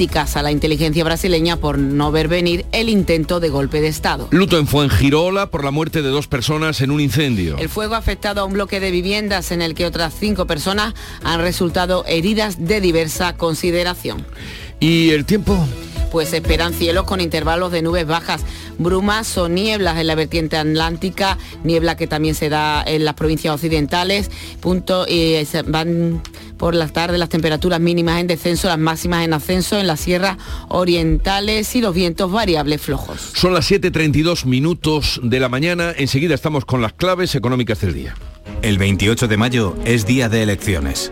críticas a la inteligencia brasileña por no ver venir el intento de golpe de Estado. Luto en Fuengirola por la muerte de dos personas en un incendio. El fuego ha afectado a un bloque de viviendas en el que otras cinco personas han resultado heridas de diversa consideración. ¿Y el tiempo? Pues esperan cielos con intervalos de nubes bajas, brumas o nieblas en la vertiente atlántica, niebla que también se da en las provincias occidentales, punto, y se van por la tarde las temperaturas mínimas en descenso, las máximas en ascenso en las sierras orientales y los vientos variables flojos. Son las 7.32 minutos de la mañana, enseguida estamos con las claves económicas del día. El 28 de mayo es día de elecciones.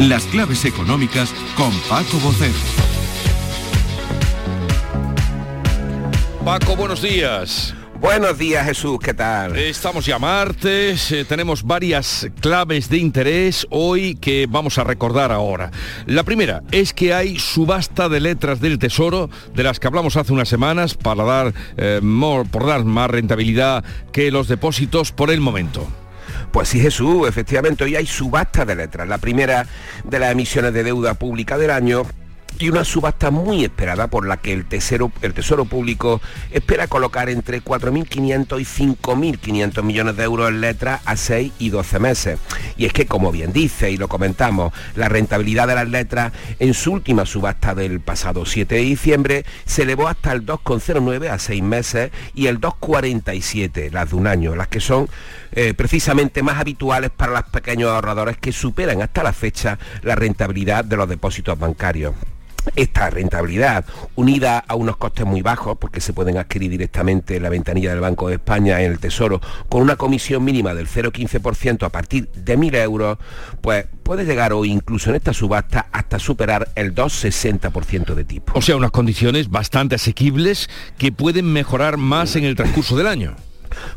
Las claves económicas con Paco Bocero. Paco, buenos días. Buenos días Jesús, ¿qué tal? Estamos ya martes, eh, tenemos varias claves de interés hoy que vamos a recordar ahora. La primera es que hay subasta de letras del Tesoro, de las que hablamos hace unas semanas, para dar, eh, more- por dar más rentabilidad que los depósitos por el momento. Pues sí, Jesús, efectivamente, hoy hay subasta de letras, la primera de las emisiones de deuda pública del año y una subasta muy esperada por la que el Tesoro, Público espera colocar entre 4.500 y 5.500 millones de euros en letras a 6 y 12 meses. Y es que, como bien dice y lo comentamos, la rentabilidad de las letras en su última subasta del pasado 7 de diciembre se elevó hasta el 2,09 a 6 meses y el 2,47 las de un año, las que son eh, precisamente más habituales para los pequeños ahorradores que superan hasta la fecha la rentabilidad de los depósitos bancarios. Esta rentabilidad, unida a unos costes muy bajos, porque se pueden adquirir directamente en la ventanilla del Banco de España en el Tesoro, con una comisión mínima del 0,15% a partir de 1.000 euros, pues puede llegar hoy incluso en esta subasta hasta superar el 2,60% de tipo. O sea, unas condiciones bastante asequibles que pueden mejorar más en el transcurso del año.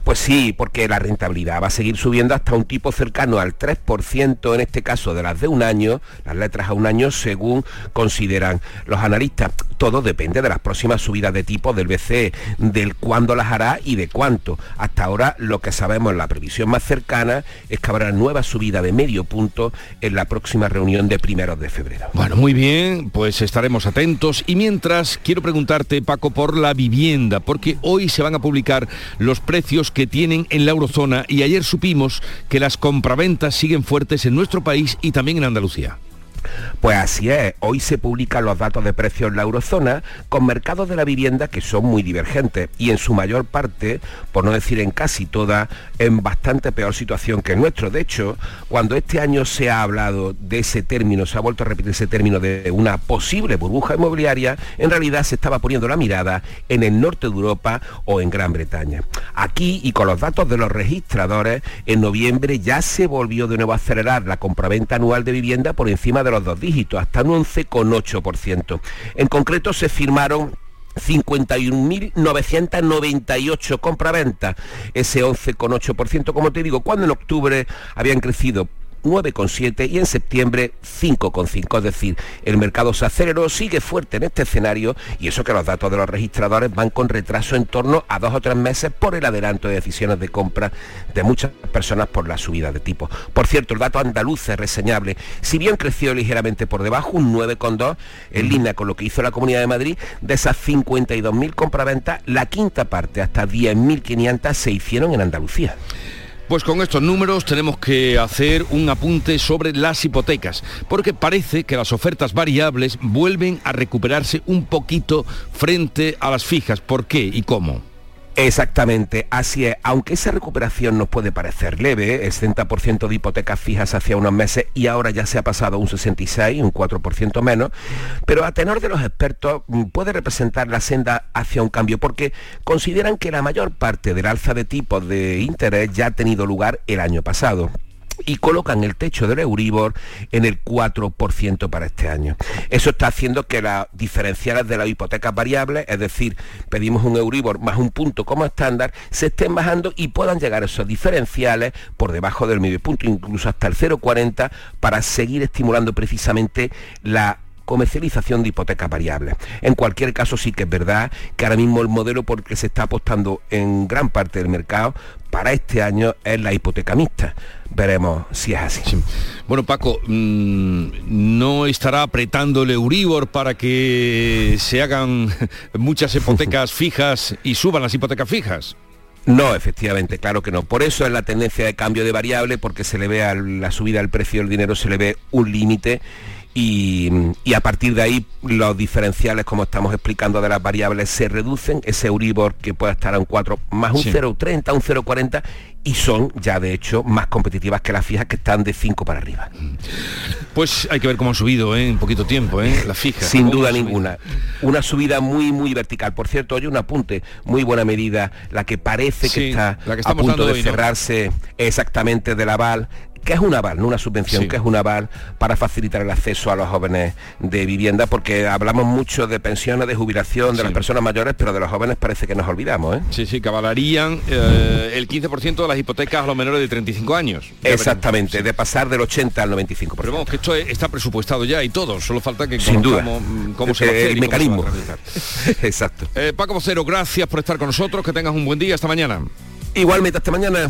Pues sí, porque la rentabilidad va a seguir subiendo hasta un tipo cercano al 3%, en este caso de las de un año, las letras a un año, según consideran los analistas. Todo depende de las próximas subidas de tipo del BCE, del cuándo las hará y de cuánto. Hasta ahora lo que sabemos, la previsión más cercana, es que habrá nueva subida de medio punto en la próxima reunión de primeros de febrero. Bueno, muy bien, pues estaremos atentos. Y mientras, quiero preguntarte, Paco, por la vivienda, porque hoy se van a publicar los precios que tienen en la eurozona y ayer supimos que las compraventas siguen fuertes en nuestro país y también en Andalucía. Pues así es, hoy se publican los datos de precios en la eurozona con mercados de la vivienda que son muy divergentes y en su mayor parte, por no decir en casi toda, en bastante peor situación que el nuestro. De hecho, cuando este año se ha hablado de ese término, se ha vuelto a repetir ese término de una posible burbuja inmobiliaria, en realidad se estaba poniendo la mirada en el norte de Europa o en Gran Bretaña. Aquí y con los datos de los registradores, en noviembre ya se volvió de nuevo a acelerar la compraventa anual de vivienda por encima de los dos dígitos, hasta un 11,8%. En concreto se firmaron 51.998 compraventas, ese 11,8%, como te digo, cuando en octubre habían crecido 9,7 y en septiembre 5,5. Es decir, el mercado se aceleró, sigue fuerte en este escenario y eso que los datos de los registradores van con retraso en torno a dos o tres meses por el adelanto de decisiones de compra de muchas personas por la subida de tipo. Por cierto, el dato andaluz es reseñable. Si bien creció ligeramente por debajo, un 9,2 en línea con lo que hizo la Comunidad de Madrid, de esas 52.000 compraventas, la quinta parte, hasta 10.500, se hicieron en Andalucía. Pues con estos números tenemos que hacer un apunte sobre las hipotecas, porque parece que las ofertas variables vuelven a recuperarse un poquito frente a las fijas. ¿Por qué y cómo? Exactamente, así es. Aunque esa recuperación nos puede parecer leve, es 60% de hipotecas fijas hace unos meses y ahora ya se ha pasado un 66, un 4% menos, pero a tenor de los expertos mm, puede representar la senda hacia un cambio porque consideran que la mayor parte del alza de tipos de interés ya ha tenido lugar el año pasado y colocan el techo del Euribor en el 4% para este año. Eso está haciendo que las diferenciales de las hipotecas variables, es decir, pedimos un Euribor más un punto como estándar, se estén bajando y puedan llegar esos diferenciales por debajo del medio punto, incluso hasta el 0,40 para seguir estimulando precisamente la comercialización de hipotecas variables. En cualquier caso sí que es verdad que ahora mismo el modelo por el que se está apostando en gran parte del mercado para este año es la hipoteca mixta. Veremos si es así. Bueno, Paco, mm, ¿no estará apretando el Euribor para que se hagan muchas hipotecas fijas y suban las hipotecas fijas? No, efectivamente, claro que no. Por eso es la tendencia de cambio de variable, porque se le ve a la subida del precio del dinero, se le ve un límite y, a partir de ahí los diferenciales, como estamos explicando, de las variables se reducen, ese Euribor que puede estar a un 4 más un 0,30, un 0,40 y son ya de hecho más competitivas que las fijas que están de 5 para arriba. Pues hay que ver cómo han subido ¿eh? en poquito tiempo, ¿eh? las fijas. Sin duda ninguna. Una subida muy, muy vertical. Por cierto, hoy un apunte, muy buena medida, la que parece que está a punto de cerrarse exactamente del aval que es un aval, no una subvención, que es un aval para facilitar el acceso a los jóvenes de vivienda, porque hablamos mucho de pensiones, de jubilación, de las personas mayores, pero de los jóvenes parece que nos olvidamos. ¿eh? Sí, sí, cabalarían eh, el 15% de las hipotecas a los menores de 35 años. Exactamente, de pasar del 80 al 95%. Pero vamos, que esto está presupuestado ya y todo, solo falta que Sin duda. cómo se va a hacer el mecanismo. Exacto. Eh, Paco Vocero, gracias por estar con nosotros, que tengas un buen día, hasta mañana. Igualmente, hasta mañana.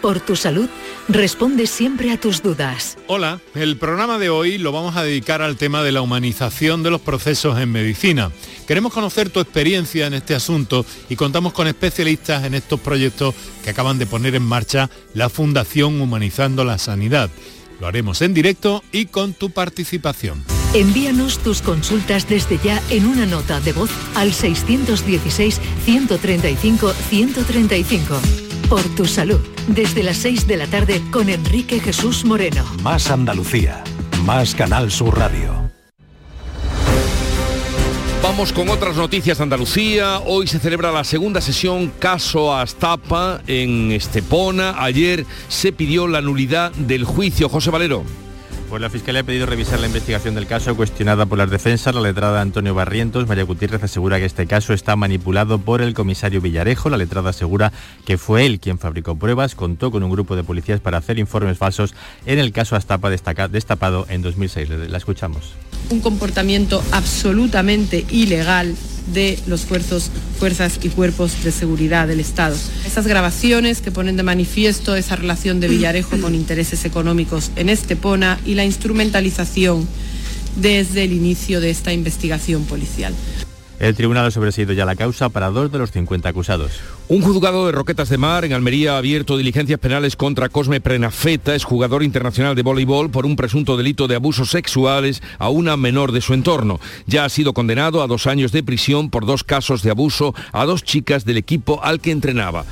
por tu salud, responde siempre a tus dudas. Hola, el programa de hoy lo vamos a dedicar al tema de la humanización de los procesos en medicina. Queremos conocer tu experiencia en este asunto y contamos con especialistas en estos proyectos que acaban de poner en marcha la Fundación Humanizando la Sanidad. Lo haremos en directo y con tu participación. Envíanos tus consultas desde ya en una nota de voz al 616 135 135 por tu salud. Desde las 6 de la tarde con Enrique Jesús Moreno. Más Andalucía. Más Canal Sur Radio. Vamos con otras noticias de Andalucía. Hoy se celebra la segunda sesión caso Astapa en Estepona. Ayer se pidió la nulidad del juicio. José Valero. Pues la Fiscalía ha pedido revisar la investigación del caso cuestionada por las defensas. La letrada Antonio Barrientos, María Gutiérrez asegura que este caso está manipulado por el comisario Villarejo. La letrada asegura que fue él quien fabricó pruebas, contó con un grupo de policías para hacer informes falsos en el caso Astapa destapado en 2006. La escuchamos. Un comportamiento absolutamente ilegal de los fuerzos, fuerzas y cuerpos de seguridad del Estado. Esas grabaciones que ponen de manifiesto esa relación de Villarejo con intereses económicos en Estepona y la instrumentalización desde el inicio de esta investigación policial. El tribunal ha sobreseído ya la causa para dos de los 50 acusados. Un juzgado de Roquetas de Mar en Almería ha abierto diligencias penales contra Cosme Prenafeta, es jugador internacional de voleibol por un presunto delito de abusos sexuales a una menor de su entorno. Ya ha sido condenado a dos años de prisión por dos casos de abuso a dos chicas del equipo al que entrenaba.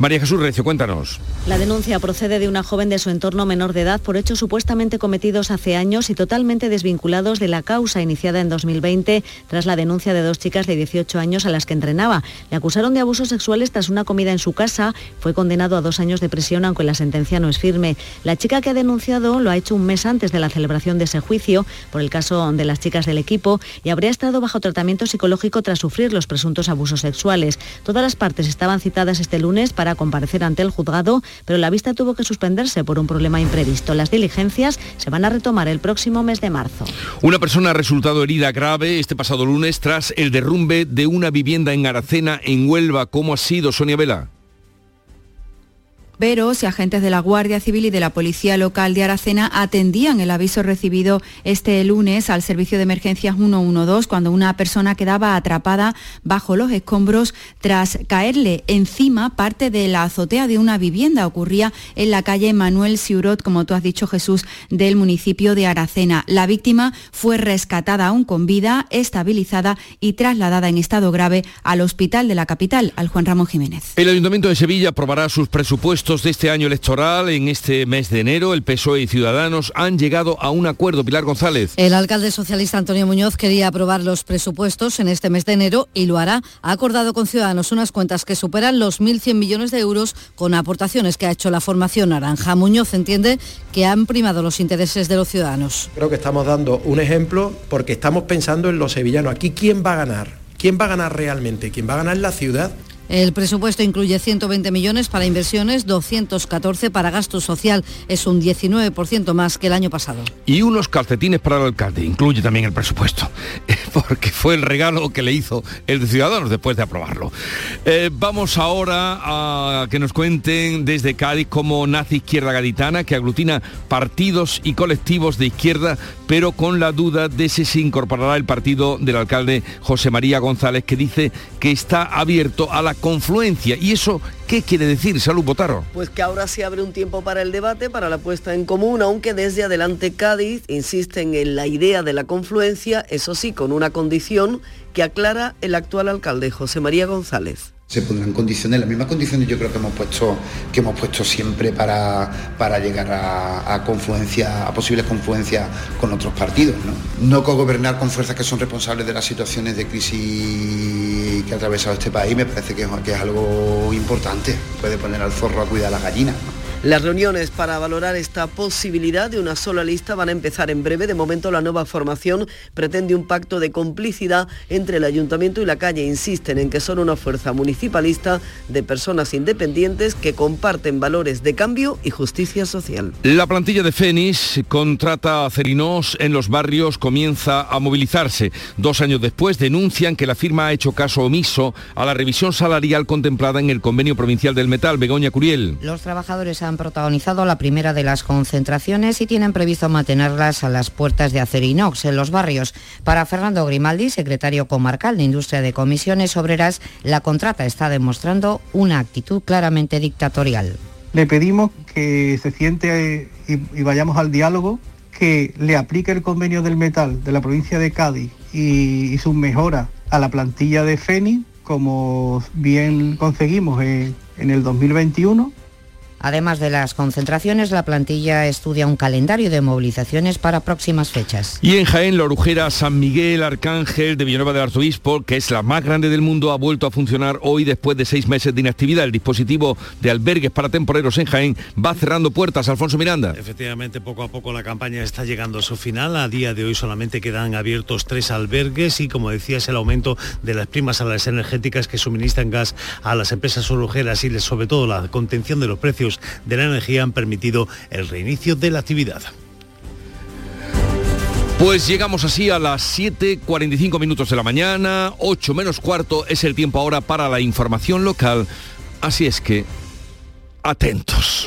María Jesús Recio, cuéntanos. La denuncia procede de una joven de su entorno menor de edad por hechos supuestamente cometidos hace años y totalmente desvinculados de la causa iniciada en 2020 tras la denuncia de dos chicas de 18 años a las que entrenaba. Le acusaron de abusos sexuales tras una comida en su casa. Fue condenado a dos años de prisión, aunque la sentencia no es firme. La chica que ha denunciado lo ha hecho un mes antes de la celebración de ese juicio por el caso de las chicas del equipo y habría estado bajo tratamiento psicológico tras sufrir los presuntos abusos sexuales. Todas las partes estaban citadas este lunes para comparecer ante el juzgado, pero la vista tuvo que suspenderse por un problema imprevisto. Las diligencias se van a retomar el próximo mes de marzo. Una persona ha resultado herida grave este pasado lunes tras el derrumbe de una vivienda en Aracena, en Huelva. ¿Cómo ha sido, Sonia Vela? Veros y agentes de la Guardia Civil y de la Policía Local de Aracena atendían el aviso recibido este lunes al servicio de emergencias 112 cuando una persona quedaba atrapada bajo los escombros tras caerle encima parte de la azotea de una vivienda. Ocurría en la calle Manuel Siurot, como tú has dicho Jesús, del municipio de Aracena. La víctima fue rescatada aún con vida, estabilizada y trasladada en estado grave al hospital de la capital, al Juan Ramón Jiménez. El Ayuntamiento de Sevilla aprobará sus presupuestos de este año electoral, en este mes de enero, el PSOE y Ciudadanos han llegado a un acuerdo. Pilar González. El alcalde socialista Antonio Muñoz quería aprobar los presupuestos en este mes de enero y lo hará. Ha acordado con Ciudadanos unas cuentas que superan los 1.100 millones de euros con aportaciones que ha hecho la formación naranja. Muñoz entiende que han primado los intereses de los ciudadanos. Creo que estamos dando un ejemplo porque estamos pensando en los sevillanos. Aquí, ¿quién va a ganar? ¿Quién va a ganar realmente? ¿Quién va a ganar la ciudad? El presupuesto incluye 120 millones para inversiones, 214 para gasto social. Es un 19% más que el año pasado. Y unos calcetines para el alcalde. Incluye también el presupuesto. Porque fue el regalo que le hizo el de Ciudadanos después de aprobarlo. Eh, vamos ahora a que nos cuenten desde Cádiz cómo nace Izquierda Gaditana, que aglutina partidos y colectivos de izquierda, pero con la duda de si se incorporará el partido del alcalde José María González, que dice que está abierto a la confluencia. ¿Y eso qué quiere decir, Salud Botaro? Pues que ahora se abre un tiempo para el debate, para la puesta en común, aunque desde Adelante Cádiz insisten en la idea de la confluencia, eso sí, con una condición que aclara el actual alcalde José María González se pondrán condiciones, las mismas condiciones yo creo que hemos puesto, que hemos puesto siempre para, para llegar a, confluencia, a posibles confluencias con otros partidos. ¿no? no cogobernar con fuerzas que son responsables de las situaciones de crisis que ha atravesado este país me parece que, es algo importante. Puede poner al zorro a cuidar a las gallinas. Las reuniones para valorar esta posibilidad de una sola lista van a empezar en breve. De momento la nueva formación pretende un pacto de complicidad entre el ayuntamiento y la calle. Insisten en que son una fuerza municipalista de personas independientes que comparten valores de cambio y justicia social. La plantilla de Fénix contrata a Cerinos en los barrios comienza a movilizarse. Dos años después denuncian que la firma ha hecho caso omiso a la revisión salarial contemplada en el convenio provincial del metal. Begoña Curiel. Los trabajadores han protagonizado la primera de las concentraciones y tienen previsto mantenerlas a las puertas de Acerinox en los barrios. Para Fernando Grimaldi, secretario comarcal de Industria de Comisiones Obreras, la contrata está demostrando una actitud claramente dictatorial. Le pedimos que se siente y, y vayamos al diálogo, que le aplique el convenio del metal de la provincia de Cádiz y, y sus mejoras a la plantilla de FENI, como bien conseguimos en, en el 2021 Además de las concentraciones, la plantilla estudia un calendario de movilizaciones para próximas fechas. Y en Jaén, la orujera San Miguel Arcángel de Villanueva del Arzobispo, que es la más grande del mundo, ha vuelto a funcionar hoy después de seis meses de inactividad. El dispositivo de albergues para temporeros en Jaén va cerrando puertas. Alfonso Miranda. Efectivamente, poco a poco la campaña está llegando a su final. A día de hoy solamente quedan abiertos tres albergues y, como decías, el aumento de las primas a las energéticas que suministran gas a las empresas orujeras y sobre todo la contención de los precios de la energía han permitido el reinicio de la actividad. Pues llegamos así a las 7.45 minutos de la mañana, 8 menos cuarto es el tiempo ahora para la información local, así es que atentos.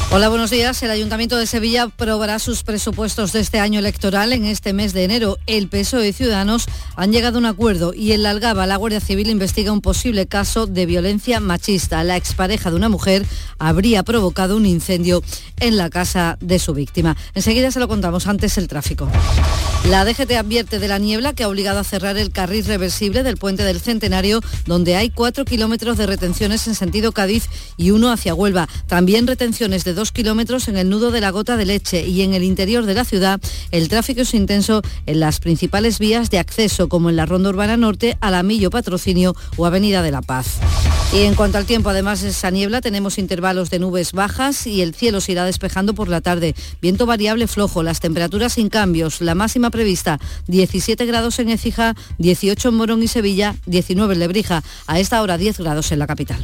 Hola, buenos días. El Ayuntamiento de Sevilla aprobará sus presupuestos de este año electoral en este mes de enero. El PSOE y Ciudadanos han llegado a un acuerdo y en la Algaba la Guardia Civil investiga un posible caso de violencia machista. La expareja de una mujer habría provocado un incendio en la casa de su víctima. Enseguida se lo contamos antes el tráfico. La DGT advierte de la niebla que ha obligado a cerrar el carril reversible del puente del Centenario, donde hay cuatro kilómetros de retenciones en sentido Cádiz y uno hacia Huelva. También retenciones de dos kilómetros en el nudo de la gota de leche y en el interior de la ciudad el tráfico es intenso en las principales vías de acceso, como en la Ronda Urbana Norte, Alamillo Patrocinio o Avenida de la Paz. Y en cuanto al tiempo, además de esa niebla, tenemos intervalos de nubes bajas y el cielo se irá despejando por la tarde. Viento variable flojo, las temperaturas sin cambios. La máxima prevista 17 grados en Écija, 18 en Morón y Sevilla, 19 en Lebrija. A esta hora 10 grados en la capital.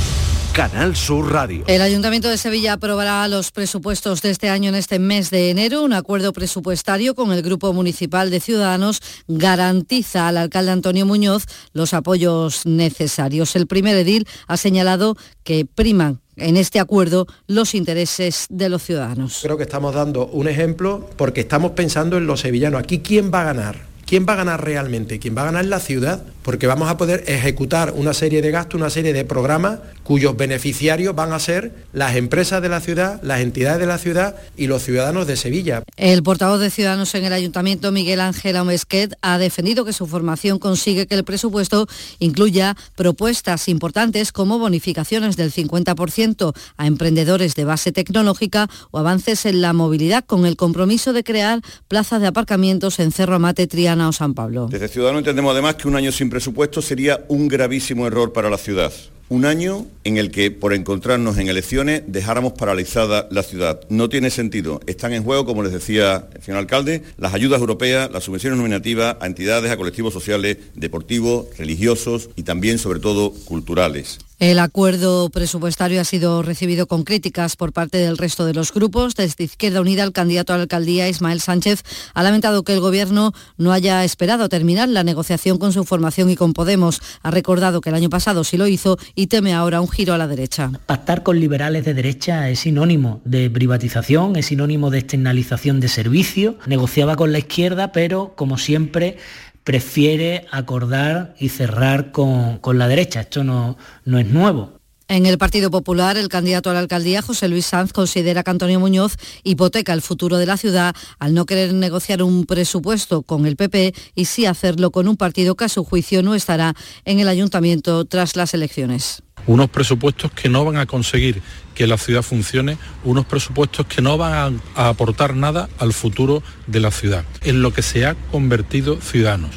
Canal Sur Radio. El Ayuntamiento de Sevilla aprobará los presupuestos de este año en este mes de enero. Un acuerdo presupuestario con el Grupo Municipal de Ciudadanos garantiza al alcalde Antonio Muñoz los apoyos necesarios. El primer edil ha señalado que priman en este acuerdo los intereses de los ciudadanos. Creo que estamos dando un ejemplo porque estamos pensando en los sevillanos. Aquí, ¿quién va a ganar? ¿Quién va a ganar realmente? ¿Quién va a ganar la ciudad? Porque vamos a poder ejecutar una serie de gastos, una serie de programas cuyos beneficiarios van a ser las empresas de la ciudad, las entidades de la ciudad y los ciudadanos de Sevilla. El portavoz de Ciudadanos en el Ayuntamiento, Miguel Ángel Omesquet, ha defendido que su formación consigue que el presupuesto incluya propuestas importantes como bonificaciones del 50% a emprendedores de base tecnológica o avances en la movilidad con el compromiso de crear plazas de aparcamientos en Cerro Amate, Triana o San Pablo. Desde Ciudadanos entendemos además que un año sin presupuesto sería un gravísimo error para la ciudad. Un año en el que, por encontrarnos en elecciones, dejáramos paralizada la ciudad. No tiene sentido. Están en juego, como les decía el señor alcalde, las ayudas europeas, las subvenciones nominativas a entidades, a colectivos sociales, deportivos, religiosos y también, sobre todo, culturales. El acuerdo presupuestario ha sido recibido con críticas por parte del resto de los grupos. Desde Izquierda Unida, el candidato a la alcaldía, Ismael Sánchez, ha lamentado que el Gobierno no haya esperado terminar la negociación con su formación y con Podemos. Ha recordado que el año pasado sí lo hizo teme ahora un giro a la derecha. Pactar con liberales de derecha es sinónimo de privatización, es sinónimo de externalización de servicios. Negociaba con la izquierda, pero como siempre prefiere acordar y cerrar con, con la derecha. Esto no, no es nuevo. En el Partido Popular, el candidato a la alcaldía, José Luis Sanz, considera que Antonio Muñoz hipoteca el futuro de la ciudad al no querer negociar un presupuesto con el PP y sí hacerlo con un partido que a su juicio no estará en el ayuntamiento tras las elecciones. Unos presupuestos que no van a conseguir que la ciudad funcione, unos presupuestos que no van a, aportar nada al futuro de la ciudad, en lo que se ha convertido Ciudadanos,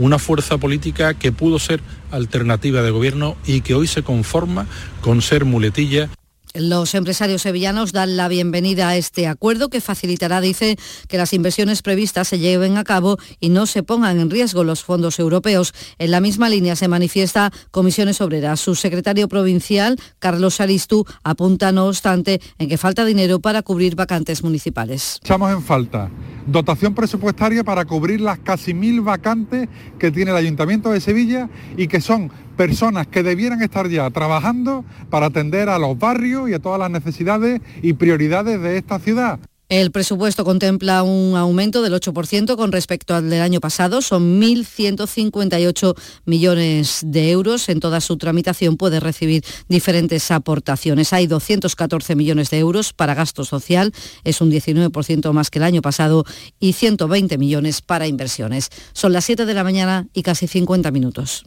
una fuerza política que pudo ser alternativa de gobierno y que hoy se conforma con ser muletilla Los empresarios sevillanos dan la bienvenida a este acuerdo que facilitará, dice, que las inversiones previstas se lleven a cabo y no se pongan en riesgo los fondos europeos. En la misma línea se manifiesta Comisiones Obreras. Su secretario provincial, Carlos Aristu, apunta, no obstante, en que falta dinero para cubrir vacantes municipales. Echamos en falta dotación presupuestaria para cubrir las casi mil vacantes que tiene el Ayuntamiento de Sevilla y que son personas que debieran estar ya trabajando para atender a los barrios y a todas las necesidades y prioridades de esta ciudad. El presupuesto contempla un aumento del 8% con respecto al del año pasado. Son 1.158 millones de euros. En toda su tramitación puede recibir diferentes aportaciones. Hay 214 millones de euros para gasto social, es un 19% más que el año pasado, y 120 millones para inversiones. Son las 7 de la mañana y casi 50 minutos.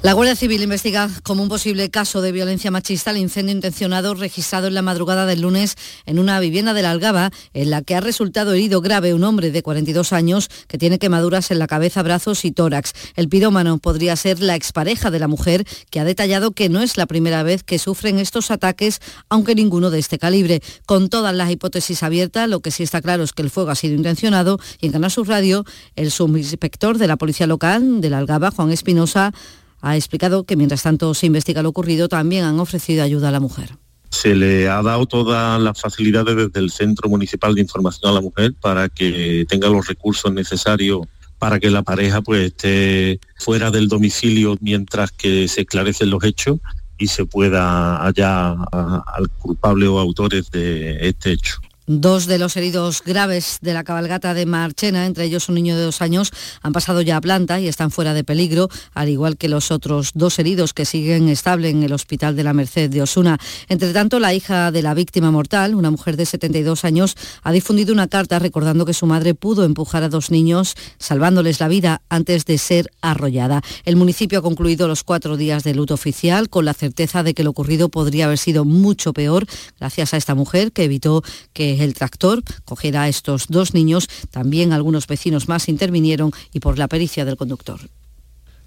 La Guardia Civil investiga como un posible caso de violencia machista el incendio intencionado registrado en la madrugada del lunes en una vivienda de la Algaba, en la que ha resultado herido grave un hombre de 42 años que tiene quemaduras en la cabeza, brazos y tórax. El pirómano podría ser la expareja de la mujer, que ha detallado que no es la primera vez que sufren estos ataques, aunque ninguno de este calibre. Con todas las hipótesis abiertas, lo que sí está claro es que el fuego ha sido intencionado y en Canal Sur Radio, el subinspector de la Policía Local de la Algaba, Juan Espinosa, ha explicado que mientras tanto se investiga lo ocurrido, también han ofrecido ayuda a la mujer. Se le ha dado todas las facilidades desde el Centro Municipal de Información a la Mujer para que tenga los recursos necesarios para que la pareja pues esté fuera del domicilio mientras que se esclarecen los hechos y se pueda hallar al culpable o autores de este hecho. Dos de los heridos graves de la cabalgata de Marchena, entre ellos un niño de dos años, han pasado ya a planta y están fuera de peligro, al igual que los otros dos heridos que siguen estable en el Hospital de la Merced de Osuna. Entre tanto, la hija de la víctima mortal, una mujer de 72 años, ha difundido una carta recordando que su madre pudo empujar a dos niños, salvándoles la vida antes de ser arrollada. El municipio ha concluido los cuatro días de luto oficial con la certeza de que lo ocurrido podría haber sido mucho peor gracias a esta mujer que evitó que el tractor cogiera a estos dos niños. También algunos vecinos más intervinieron y por la pericia del conductor.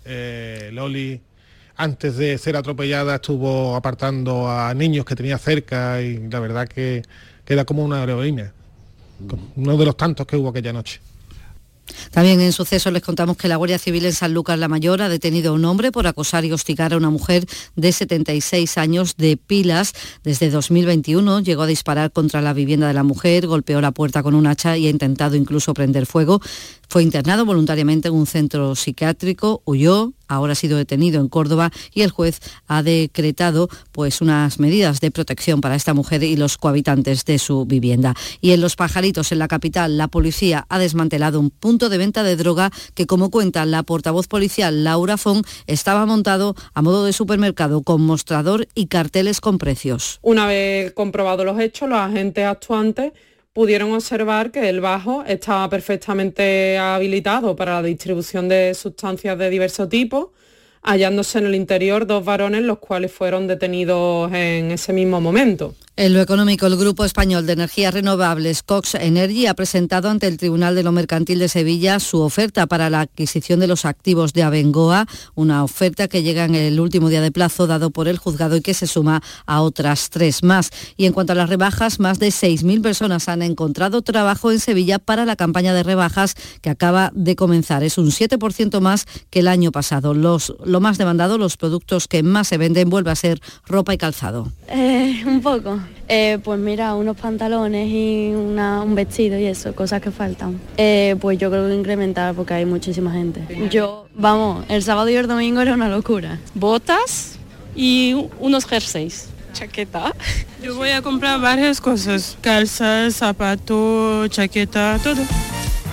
Eh, Loli antes de ser atropellada estuvo apartando a niños que tenía cerca y la verdad que queda como una heroína, uno de los tantos que hubo aquella noche. También en sucesos les contamos que la Guardia Civil en San Lucas la Mayor ha detenido a un hombre por acosar y hostigar a una mujer de 76 años de Pilas. Desde 2021 llegó a disparar contra la vivienda de la mujer, golpeó la puerta con un hacha y ha intentado incluso prender fuego. Fue internado voluntariamente en un centro psiquiátrico, huyó, ahora ha sido detenido en Córdoba y el juez ha decretado pues unas medidas de protección para esta mujer y los cohabitantes de su vivienda. Y en Los Pajaritos, en la capital, la policía ha desmantelado un punto de venta de droga que, como cuenta la portavoz policial Laura Fon, estaba montado a modo de supermercado con mostrador y carteles con precios. Una vez comprobados los hechos, los agentes actuantes pudieron observar que el bajo estaba perfectamente habilitado para la distribución de sustancias de diverso tipo, hallándose en el interior dos varones los cuales fueron detenidos en ese mismo momento. En lo económico, el Grupo Español de Energías Renovables, Cox Energy, ha presentado ante el Tribunal de lo Mercantil de Sevilla su oferta para la adquisición de los activos de Abengoa, una oferta que llega en el último día de plazo dado por el juzgado y que se suma a otras tres más. Y en cuanto a las rebajas, más de 6.000 personas han encontrado trabajo en Sevilla para la campaña de rebajas que acaba de comenzar. Es un 7% más que el año pasado. Lo más demandado, los productos que más se venden, vuelve a ser ropa y calzado. Eh, un poco. Eh, pues mira, unos pantalones y un vestido y eso, cosas que faltan. Eh, pues yo creo que incrementar porque hay muchísima gente. Yo, vamos, el sábado y el domingo era una locura. Botas y unos jerseys. Chaqueta. Yo voy a comprar varias cosas, calzas, zapatos, chaqueta, todo.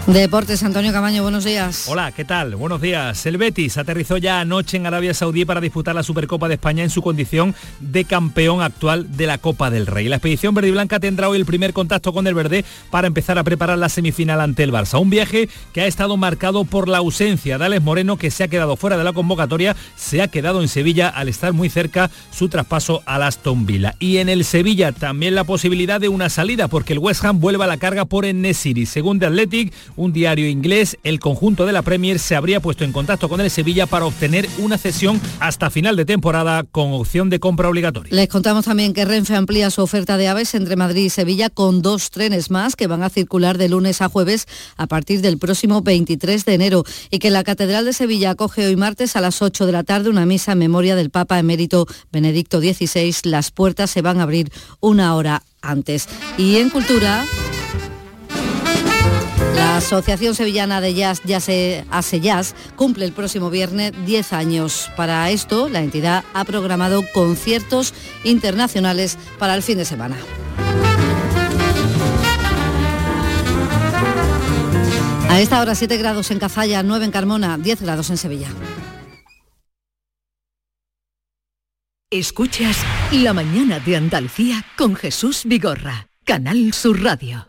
Deportes, Antonio Camaño, buenos días. Hola, ¿qué tal? Buenos días. El Betis aterrizó ya anoche en Arabia Saudí para disputar la Supercopa de España en su condición de campeón actual de la Copa del Rey. La expedición verde y blanca tendrá hoy el primer contacto con el verde para empezar a preparar la semifinal ante el Barça. Un viaje que ha estado marcado por la ausencia de Alex Moreno, que se ha quedado fuera de la convocatoria, se ha quedado en Sevilla al estar muy cerca su traspaso al Aston Villa. Y en el Sevilla también la posibilidad de una salida, porque el West Ham vuelve a la carga por Enesiri. Según The Athletic, un diario inglés, el conjunto de la Premier se habría puesto en contacto con el Sevilla para obtener una cesión hasta final de temporada con opción de compra obligatoria. Les contamos también que Renfe amplía su oferta de aves entre Madrid y Sevilla con dos trenes más que van a circular de lunes a jueves a partir del próximo 23 de enero y que la Catedral de Sevilla acoge hoy martes a las 8 de la tarde una misa en memoria del Papa emérito Benedicto XVI. Las puertas se van a abrir una hora antes. Y en cultura... La Asociación Sevillana de Jazz, Jazz Hace Jazz, cumple el próximo viernes 10 años. Para esto, la entidad ha programado conciertos internacionales para el fin de semana. A esta hora 7 grados en Cazalla, 9 en Carmona, 10 grados en Sevilla. Escuchas La mañana de Andalucía con Jesús Vigorra, Canal Sur Radio.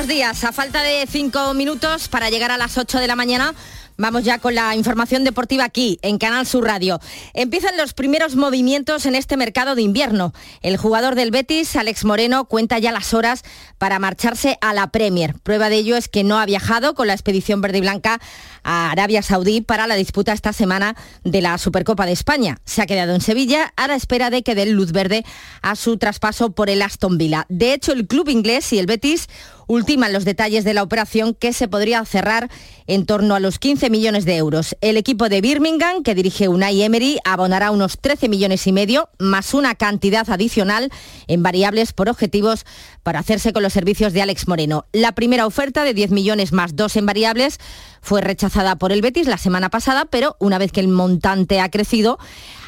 Buenos días. A falta de cinco minutos para llegar a las 8 de la mañana, Vamos ya con la información deportiva aquí, en Canal Sur Radio. Empiezan los primeros movimientos en este mercado de invierno. El jugador del Betis, Alex Moreno, cuenta ya las horas para marcharse a la Premier. Prueba de ello es que no ha viajado con la expedición verde y blanca a Arabia Saudí para la disputa esta semana de la Supercopa de España. Se ha quedado en Sevilla a la espera de que dé luz verde a su traspaso por el Aston Villa. De hecho, el club inglés y el Betis ultiman los detalles de la operación que se podría cerrar en torno a los 15 millones de euros. El equipo de Birmingham, que dirige Unai Emery, abonará unos 13 millones y medio, más una cantidad adicional en variables por objetivos para hacerse con los servicios de Alex Moreno. La primera oferta de 10 millones más dos en variables fue rechazada por el Betis la semana pasada, pero una vez que el montante ha crecido,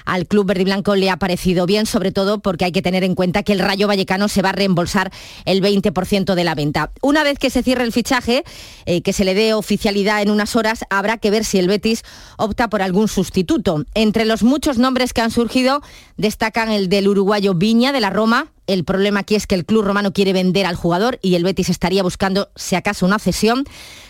al club verde y blanco le ha parecido bien, sobre todo porque hay que tener en cuenta que el Rayo Vallecano se va a reembolsar el 20% de la venta. Una vez que se cierre el fichaje, eh, que se le dé oficialidad en unas horas, habrá que ver si el Betis opta por algún sustituto. Entre los muchos nombres que han surgido, destacan el del uruguayo Viña de la Roma, el problema aquí es que el club romano quiere vender al jugador y el Betis estaría buscando, si acaso, una cesión.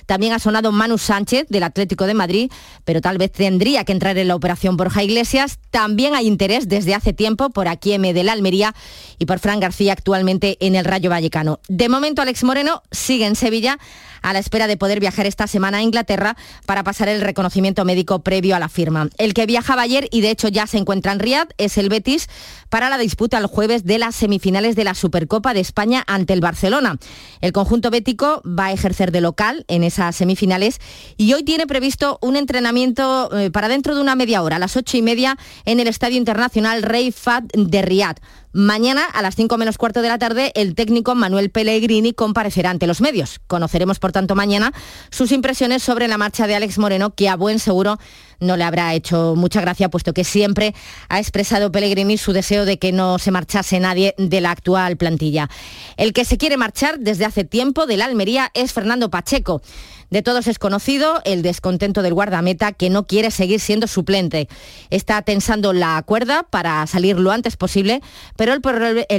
También ha sonado Manu Sánchez del Atlético de Madrid, pero tal vez tendría que entrar en la operación Borja Iglesias. También hay interés desde hace tiempo por Aquieme de la Almería y por Fran García actualmente en el Rayo Vallecano. De momento, Alex Moreno sigue en Sevilla a la espera de poder viajar esta semana a Inglaterra para pasar el reconocimiento médico previo a la firma. El que viajaba ayer y de hecho ya se encuentra en Riad es el Betis para la disputa el jueves de las semifinales de la Supercopa de España ante el Barcelona. El conjunto bético va a ejercer de local en esas semifinales y hoy tiene previsto un entrenamiento eh, para dentro de una media hora, a las ocho y media, en el Estadio Internacional Rey Fad de Riad. Mañana a las 5 menos cuarto de la tarde el técnico Manuel Pellegrini comparecerá ante los medios. Conoceremos por tanto mañana sus impresiones sobre la marcha de Alex Moreno que a buen seguro no le habrá hecho mucha gracia puesto que siempre ha expresado Pellegrini su deseo de que no se marchase nadie de la actual plantilla. El que se quiere marchar desde hace tiempo de la Almería es Fernando Pacheco. De todos es conocido el descontento del guardameta que no quiere seguir siendo suplente. Está tensando la cuerda para salir lo antes posible, pero el,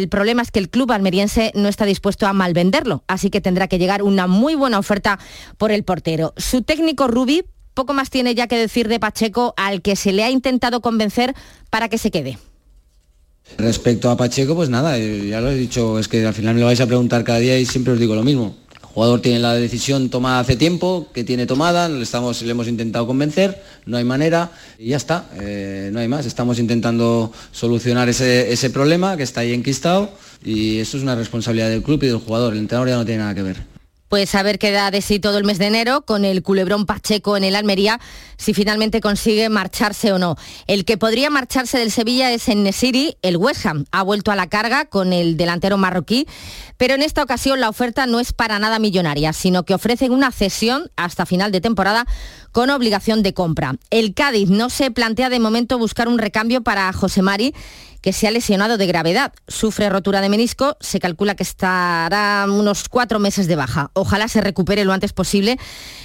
problema es que el club almeriense no está dispuesto a malvenderlo, así que tendrá que llegar una muy buena oferta por el portero. Su técnico Rubi poco más tiene ya que decir de Pacheco al que se le ha intentado convencer para que se quede. Respecto a Pacheco, pues nada, eh, ya lo he dicho, es que al final me lo vais a preguntar cada día y siempre os digo lo mismo jugador tiene la decisión tomada hace tiempo, que tiene tomada, le, estamos, le hemos intentado convencer, no hay manera y ya está, eh, no hay más. Estamos intentando solucionar ese, ese problema que está ahí enquistado y eso es una responsabilidad del club y del jugador, el entrenador ya no tiene nada que ver. Pues a ver qué da de sí todo el mes de enero con el culebrón Pacheco en el Almería, si finalmente consigue marcharse o no. El que podría marcharse del Sevilla es en Nesiri, el West Ham. Ha vuelto a la carga con el delantero marroquí, pero en esta ocasión la oferta no es para nada millonaria, sino que ofrecen una cesión hasta final de temporada con obligación de compra. El Cádiz no se plantea de momento buscar un recambio para José Mari que se ha lesionado de gravedad. Sufre rotura de menisco, se calcula que estará unos cuatro meses de baja. Ojalá se recupere lo antes posible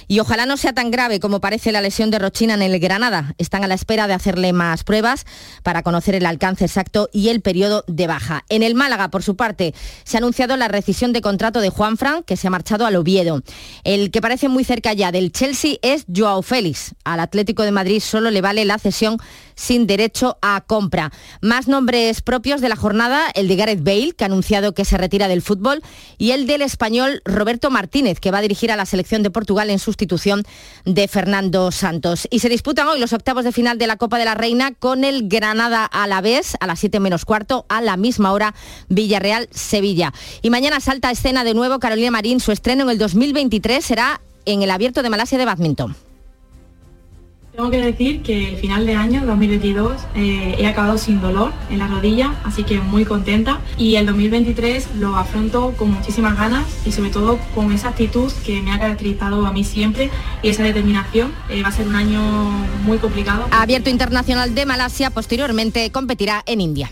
y ojalá no sea tan grave como parece la lesión de Rochina en el Granada. Están a la espera de hacerle más pruebas para conocer el alcance exacto y el periodo de baja. En el Málaga, por su parte, se ha anunciado la rescisión de contrato de Juan Fran, que se ha marchado al Oviedo. El que parece muy cerca ya del Chelsea es Joao Félix. Al Atlético de Madrid solo le vale la cesión sin derecho a compra. Más nombres propios de la jornada, el de Gareth Bale, que ha anunciado que se retira del fútbol, y el del español Roberto Martínez, que va a dirigir a la selección de Portugal en sustitución de Fernando Santos. Y se disputan hoy los octavos de final de la Copa de la Reina con el Granada a la vez, a las 7 menos cuarto, a la misma hora, Villarreal-Sevilla. Y mañana salta a escena de nuevo Carolina Marín, su estreno en el 2023 será en el Abierto de Malasia de Badminton. Tengo que decir que el final de año 2022 eh, he acabado sin dolor en la rodilla, así que muy contenta. Y el 2023 lo afronto con muchísimas ganas y sobre todo con esa actitud que me ha caracterizado a mí siempre y esa determinación. Eh, va a ser un año muy complicado. Abierto Internacional de Malasia posteriormente competirá en India.